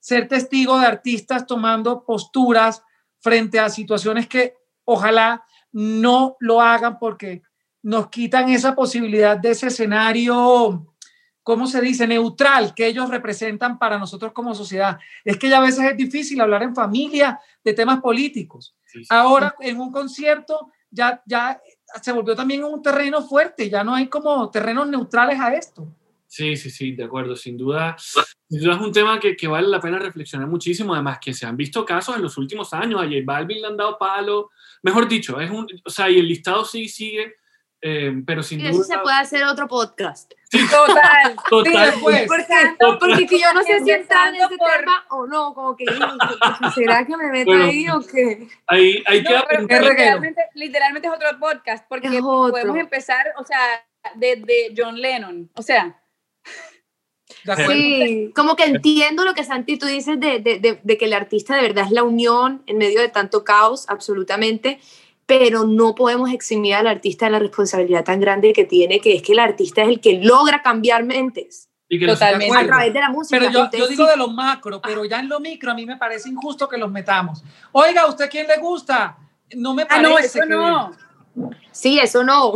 ser testigo de artistas tomando posturas frente a situaciones que ojalá no lo hagan porque nos quitan esa posibilidad de ese escenario, ¿cómo se dice?, neutral que ellos representan para nosotros como sociedad. Es que ya a veces es difícil hablar en familia de temas políticos. Sí, sí. Ahora, en un concierto, ya, ya se volvió también un terreno fuerte, ya no hay como terrenos neutrales a esto. Sí, sí, sí, de acuerdo, sin duda. Sin duda es un tema que, que, vale la pena reflexionar muchísimo, además que se han visto casos en los últimos años, a J Balvin le han dado palo, mejor dicho, es un, o sea, y el listado sí sigue, eh, pero sin y duda... eso se puede hacer otro podcast. Sí, Total. total. Sí, pues. Porque, porque que yo no sé si entrar en ese por- tema o no, como que ¿será que me meto Bueno. ahí o qué? Ahí, hay que No, reguero. literalmente, literalmente es otro podcast, porque otro. podemos empezar, o sea, desde John Lennon. O sea, ¿De? Sí, como que entiendo lo que Santi tú dices de, de, de, de que el artista de verdad es la unión en medio de tanto caos, absolutamente, pero no podemos eximir al artista de la responsabilidad tan grande que tiene, que es que el artista es el que logra cambiar mentes Y que no Totalmente. A través de la música. Pero yo, yo digo de lo macro, pero ya en lo micro a mí me parece injusto que los metamos. Oiga, ¿a usted quién le gusta? No me ah, parece. no, eso que- no. sí, eso no,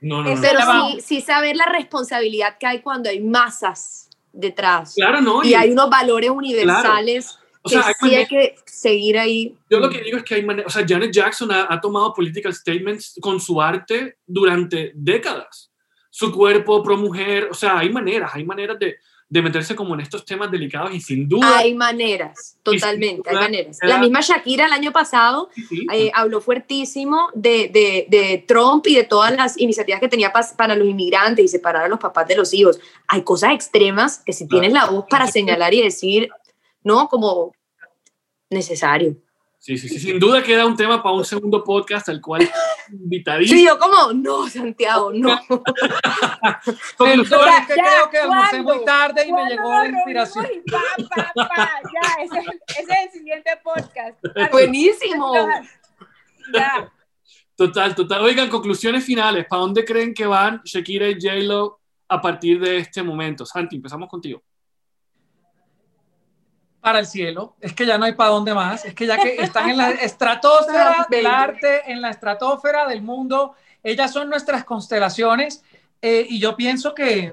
No, no, no. pero vamos. sí, sí saber la responsabilidad que hay cuando hay masas detrás Claro, no. y hay unos valores universales o que sea, hay sí hay maneras- que seguir ahí. Yo lo que digo es que hay maneras, o sea, Janet Jackson ha, ha tomado political statements con su arte durante décadas. Su cuerpo pro mujer, o sea, hay maneras, hay maneras de, de meterse como en estos temas delicados y sin duda, Hay maneras, totalmente, hay duda, maneras. era- La misma Shakira el año pasado sí, sí, eh, habló fuertísimo de, de, de Trump y de todas las iniciativas que tenía para los inmigrantes y separar a los papás de los hijos. Hay cosas extremas que si tienes la voz para señalar y decir, no, como necesario. sí, sí, sí, sin duda queda un tema para un segundo podcast al cual invitadísimo. Sí, yo como, no, Santiago, no. Es que ya, creo que almorcé muy tarde y me ¿Cuándo llegó la inspiración. y pa, pa, pa? Ya, ese, es- ese es el siguiente podcast. Buenísimo. Ya. Total, total. Oigan, conclusiones finales. ¿Para dónde creen que van Shakira y J-Lo a partir de este momento? Santi, empezamos contigo. Para el cielo. Es que ya no hay para dónde más. Es que ya que están en la estratosfera Ah, del arte, en la estratosfera del mundo, ellas son nuestras constelaciones. eh, y yo pienso que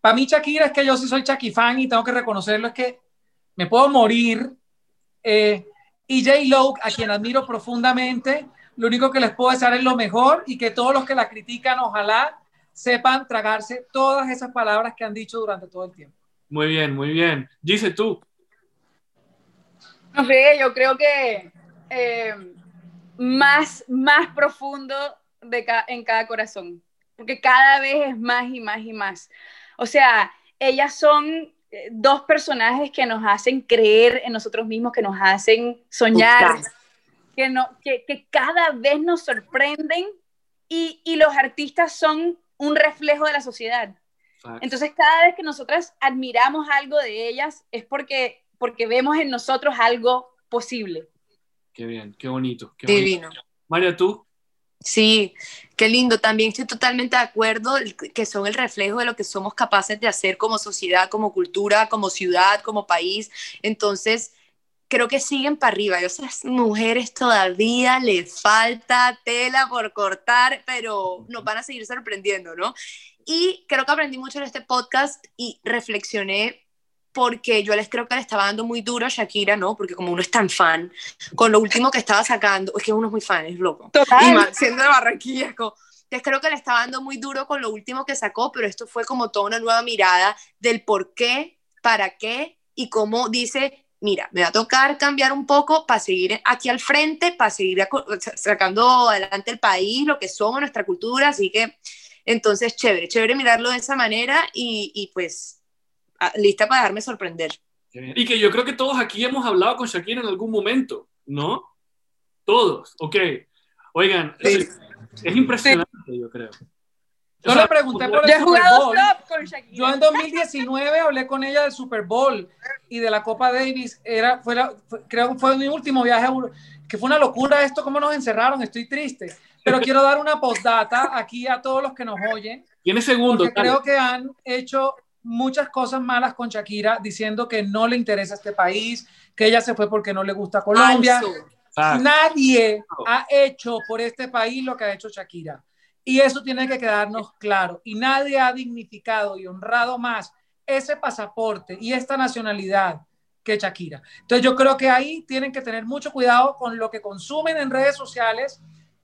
para mí Shakira es que yo sí soy Shaki fan y tengo que reconocerlo, es que me puedo morir. eh, y J. Lo, a quien admiro profundamente, lo único que les puedo desear es lo mejor y que todos los que la critican, ojalá sepan tragarse todas esas palabras que han dicho durante todo el tiempo. Muy bien, muy bien. Dice tú. No sé, yo creo que eh, más, más profundo de ca- en cada corazón, porque cada vez es más y más y más. O sea, ellas son eh, dos personajes que nos hacen creer en nosotros mismos, que nos hacen soñar, que, no, que, que cada vez nos sorprenden y, y los artistas son un reflejo de la sociedad. Entonces, cada vez que nosotras admiramos algo de ellas es porque, porque vemos en nosotros algo posible. Qué bien, qué bonito. Qué bonito. Divino. María, tú. Sí, qué lindo. También estoy totalmente de acuerdo que son el reflejo de lo que somos capaces de hacer como sociedad, como cultura, como ciudad, como país. Entonces, creo que siguen para arriba. Yo esas mujeres todavía les falta tela por cortar, pero nos van a seguir sorprendiendo, ¿no? Y creo que aprendí mucho en este podcast y reflexioné porque yo les creo que le estaba dando muy duro a Shakira, ¿no? Porque como uno es tan fan, con lo último que estaba sacando, es que uno es muy fan, es loco. Y más siendo de Barranquilla, es como- entonces creo que le estaba dando muy duro con lo último que sacó, pero esto fue como toda una nueva mirada del por qué, para qué y cómo dice, mira, me va a tocar cambiar un poco para seguir aquí al frente, para seguir sacando adelante el país, lo que somos, nuestra cultura, así que Entonces, chévere, chévere mirarlo de esa manera y, y pues lista para dejarme sorprender. Y que yo creo que todos aquí hemos hablado con Shakira en algún momento, ¿no? Todos, ok. Oigan, es, impresionante, yo creo. Yo le pregunté por el Super Bowl. Yo en 2019 hablé con ella del Super Bowl y de la Copa Davis. Era, fue, creo que fue mi último viaje, que fue una locura esto, cómo nos encerraron, estoy triste. Pero quiero dar una postdata aquí a todos los que nos oyen. Tiene segundos. Porque creo que han hecho muchas cosas malas con Shakira, diciendo que no le interesa este país, que ella se fue porque no le gusta Colombia. Nadie ha hecho por este país lo que ha hecho Shakira. Y eso tiene que quedarnos claro. Y nadie ha dignificado y honrado más ese pasaporte y esta nacionalidad que Shakira. Entonces yo creo que ahí tienen que tener mucho cuidado con lo que consumen en redes sociales,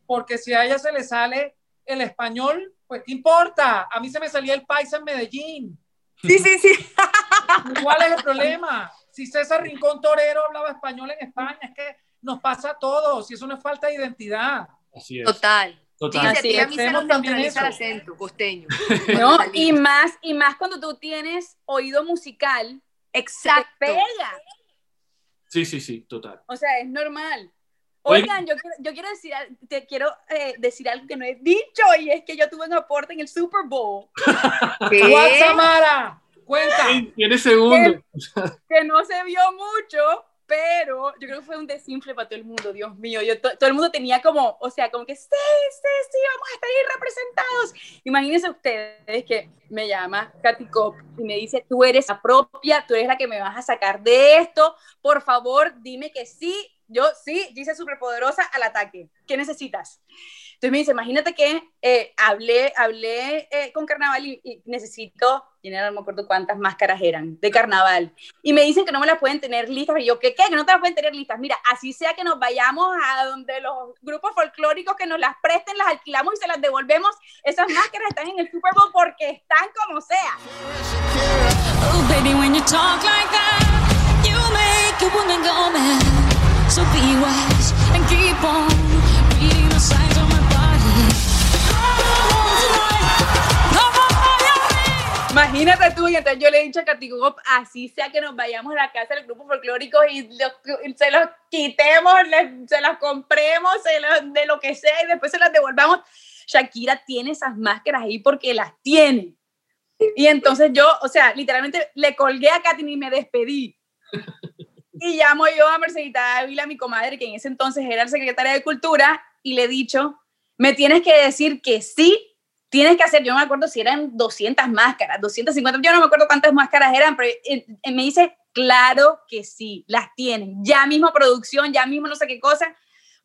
porque si a ella se le sale el español, pues ¿qué importa? A mí se me salía el paisa en Medellín. Sí, sí, sí. ¿Cuál es el problema? Si César Rincón Torero hablaba español en España, es que nos pasa a todos y eso no es falta de identidad. Así es. Total. Total. Así a mí se nos naturaliza el acento costeño. No, y más, y más cuando tú tienes oído musical. Exacto. pega. Sí, sí, sí, total. O sea, es normal. Oigan, yo, yo quiero decir, te quiero eh, decir algo que no he dicho y es que yo tuve un aporte en el Super Bowl. ¿Qué? Samara? Cuenta. Tiene segundo. Que, no se vio mucho, pero yo creo que fue un desinfle para todo el mundo, Dios mío. Yo, todo el mundo tenía como, o sea, como que sí, sí, sí, vamos a estar ahí representados. Imagínense ustedes que me llama Katy Cop y me dice, tú eres la propia, tú eres la que me vas a sacar de esto, por favor, dime que sí yo sí, dice superpoderosa al ataque. ¿Qué necesitas? Entonces me dice, imagínate que eh, hablé, hablé eh, con carnaval y, necesito, no me acuerdo cuántas máscaras eran de carnaval. Y me dicen que no me las pueden tener listas. Y yo, ¿qué? ¿Qué? Que no te las pueden tener listas. Mira, así sea que nos vayamos a donde los grupos folclóricos que nos las presten, las alquilamos y se las devolvemos. Esas máscaras están en el Super Bowl porque están como sea. Oh, baby, when you talk like that, you. Be wise and keep on reading the signs of my body. Imagínate tú, y entonces yo le he dicho a Katy así sea que nos vayamos a la casa del grupo folclórico y, se los quitemos, se los compremos, de lo que sea, y después se las devolvamos. Shakira tiene esas máscaras ahí porque las tiene. Y entonces yo, o sea, literalmente le colgué a Katy y me despedí. Y llamo yo a Mercedita Ávila, mi comadre, que en ese entonces era el secretaria de Cultura, y le he dicho, me tienes que decir que sí, tienes que hacer, yo no me acuerdo si eran 200 máscaras, 250, yo no me acuerdo cuántas máscaras eran, pero eh, eh, me dice, claro que sí, las tienen, ya mismo producción, ya mismo no sé qué cosa.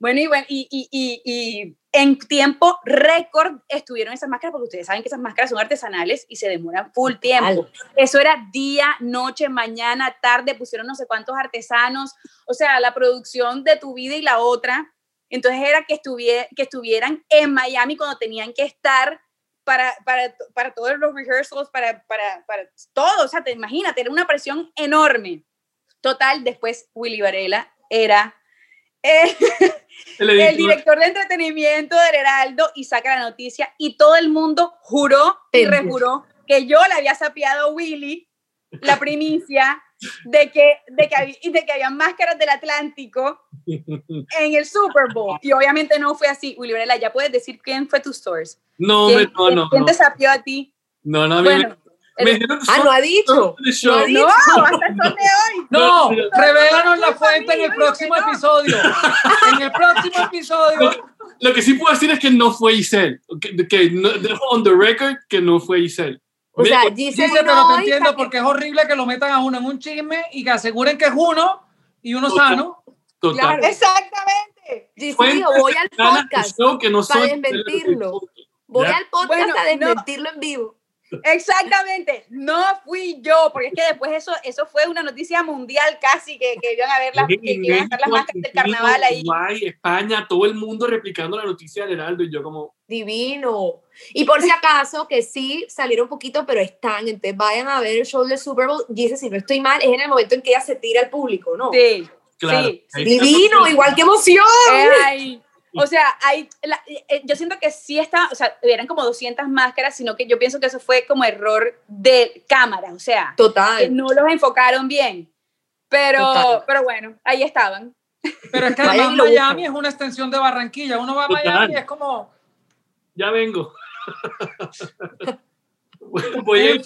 Bueno, y, bueno, y, y, y en tiempo récord estuvieron esas máscaras, porque ustedes saben que esas máscaras son artesanales y se demoran full tiempo. Eso era día, noche, mañana, tarde, pusieron no sé cuántos artesanos, o sea, la producción de tu vida y la otra. Entonces era que, que estuvieran en Miami cuando tenían que estar para, para, para todos los rehearsals, para, para, para todo, o sea, te imaginas, era una presión enorme. Total, después Willy Varela era eh, el, director de entretenimiento del Heraldo y saca la noticia y todo el mundo juró y rejuró que yo le había sapeado a Willy la primicia de que, de que, de que había máscaras del Atlántico en el Super Bowl. Y obviamente no fue así. Willy Varela, ¿ya puedes decir quién fue tu source? No, no, no. ¿Quién te sapió a ti? No, no, bueno, ah, no ha dicho. No, ha dicho. no hasta el de hoy. No, revélanos la fuente en el próximo episodio. En el próximo episodio. Lo, que sí puedo decir es que no fue Giselle. Que, que no, on the record que no fue Giselle. O sea, Giselle Dice, pero te entiendo porque es horrible que lo metan a uno en un chisme y que aseguren que es uno y uno sano. Total. Claro, exactamente. Giselle voy al podcast que no para desmentirlo. Voy al podcast a desmentirlo en vivo. Exactamente, no fui yo, porque es que después eso, eso fue una noticia mundial casi que, que iban a ver las, que, iban a estar las máscaras del carnaval ahí. Uruguay, España, todo el mundo replicando la noticia del Heraldo y yo como... Divino. Y por si acaso, que sí salieron un poquito, pero están, entonces vayan a ver el show del Super Bowl. Dice, si no estoy mal, es en el momento en que ella se tira al público, ¿no? Sí. Claro. Sí. Divino, igual que emoción. Ay, O sea, hay, eh, yo siento que sí está, o sea, eran como 200 máscaras, sino que yo pienso que eso fue como error de cámara, o sea, Total. no los enfocaron bien. Pero, pero bueno, ahí estaban. Pero es que además Miami es una extensión de Barranquilla. Uno va a Miami y es como. Ya vengo. Voy a ir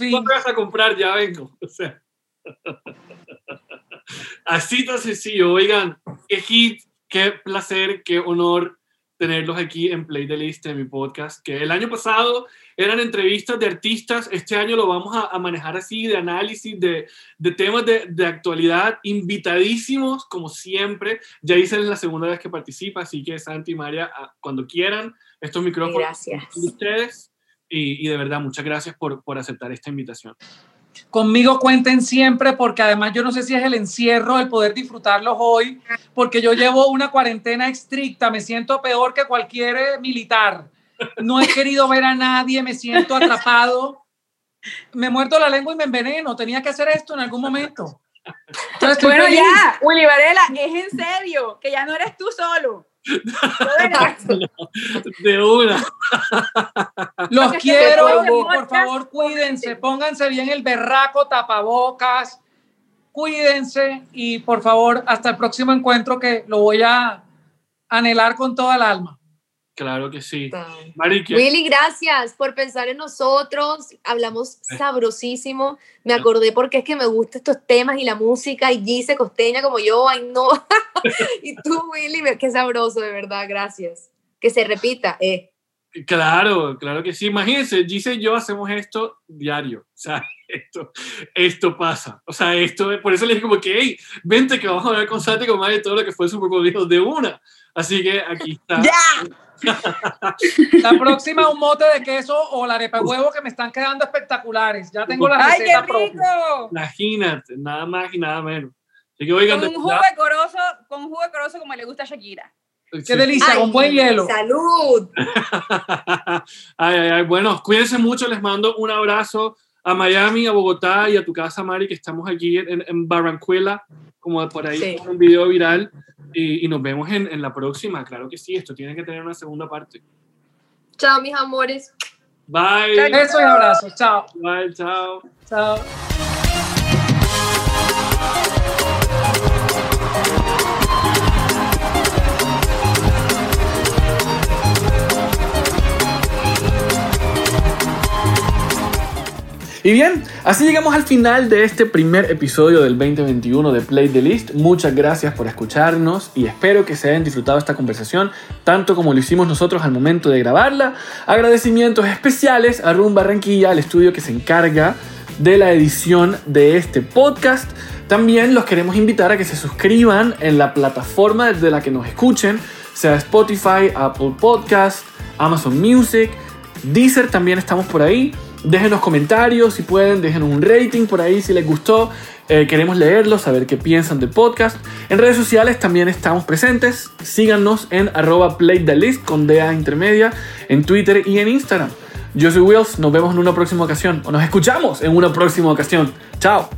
a comprar, ya vengo. O sea. Así tan sencillo. Oigan, qué hit, qué placer, qué honor tenerlos aquí en Play the List en mi podcast, que el año pasado eran entrevistas de artistas, este año lo vamos a, manejar así, de análisis, de, de temas de, de, actualidad, invitadísimos, como siempre. Ya hice la segunda vez que participa, así que Santi y María, cuando quieran, estos micrófonos gracias. de ustedes. Y, y, de verdad, muchas gracias por, por aceptar esta invitación. Conmigo cuenten siempre porque además yo no sé si es el encierro, el poder disfrutarlos hoy, porque yo llevo una cuarentena estricta, me siento peor que cualquier eh, militar. No he querido ver a nadie, me siento atrapado. Me muerto la lengua y me enveneno. Tenía que hacer esto en algún momento. bueno, ya, Willy Varela, es en serio, que ya no eres tú solo. De una. Los quiero por favor cuídense, pónganse bien el berraco, tapabocas, cuídense y por favor hasta el próximo encuentro que lo voy a anhelar con toda el alma. Claro que sí. Willy, gracias por pensar en nosotros. Hablamos eh. sabrosísimo. Me acordé porque es que me gustan estos temas y la música y Gise costeña como yo, ay no. y tú, Willy, qué sabroso, de verdad, gracias. Que se repita, eh. Claro, claro que sí. Imagínense, Gise y yo hacemos esto diario. O sea, esto, esto pasa. O sea, esto, por eso le dije como que, hey, vente que vamos a hablar con Santi con más de todo lo que fue Super Bowl de una. Así que aquí está. ¡Ya! La próxima un mote de queso o la arepa de huevo que me están quedando espectaculares. Ya tengo la receta ¡Ay, qué rico! Imagínate, nada más y nada menos. Así que, oigan, con, un jugo de corozo, con un jugo de corozo como le gusta a Shakira. Qué delicia, con buen hielo. ¡Salud! ay, ay, ay. Bueno, cuídense mucho, les mando un abrazo a Miami, a Bogotá y a tu casa, Mari, que estamos aquí en, en Barranquilla, como por ahí, sí. un video viral. Y, y nos vemos en, en, la próxima. Claro que sí, esto tiene que tener una segunda parte. Chao, mis amores. Bye. Besos y abrazos. Chao. Bye, chao. Chao. Y bien, así llegamos al final de este primer episodio del 2021 de Play the List. Muchas gracias por escucharnos y espero que se hayan disfrutado esta conversación tanto como lo hicimos nosotros al momento de grabarla. Agradecimientos especiales a Room Barranquilla, el estudio que se encarga de la edición de este podcast. También los queremos invitar a que se suscriban en la plataforma desde la que nos escuchen, sea Spotify, Apple Podcast, Amazon Music, Deezer también estamos por ahí. Déjenos comentarios si pueden, déjenos un rating por ahí si les gustó. Eh, queremos leerlos, saber qué piensan del podcast. En redes sociales también estamos presentes. Síganos en arroba playthelist con DA intermedia en Twitter y en Instagram. Yo soy Wills, nos vemos en una próxima ocasión o nos escuchamos en una próxima ocasión. Chao.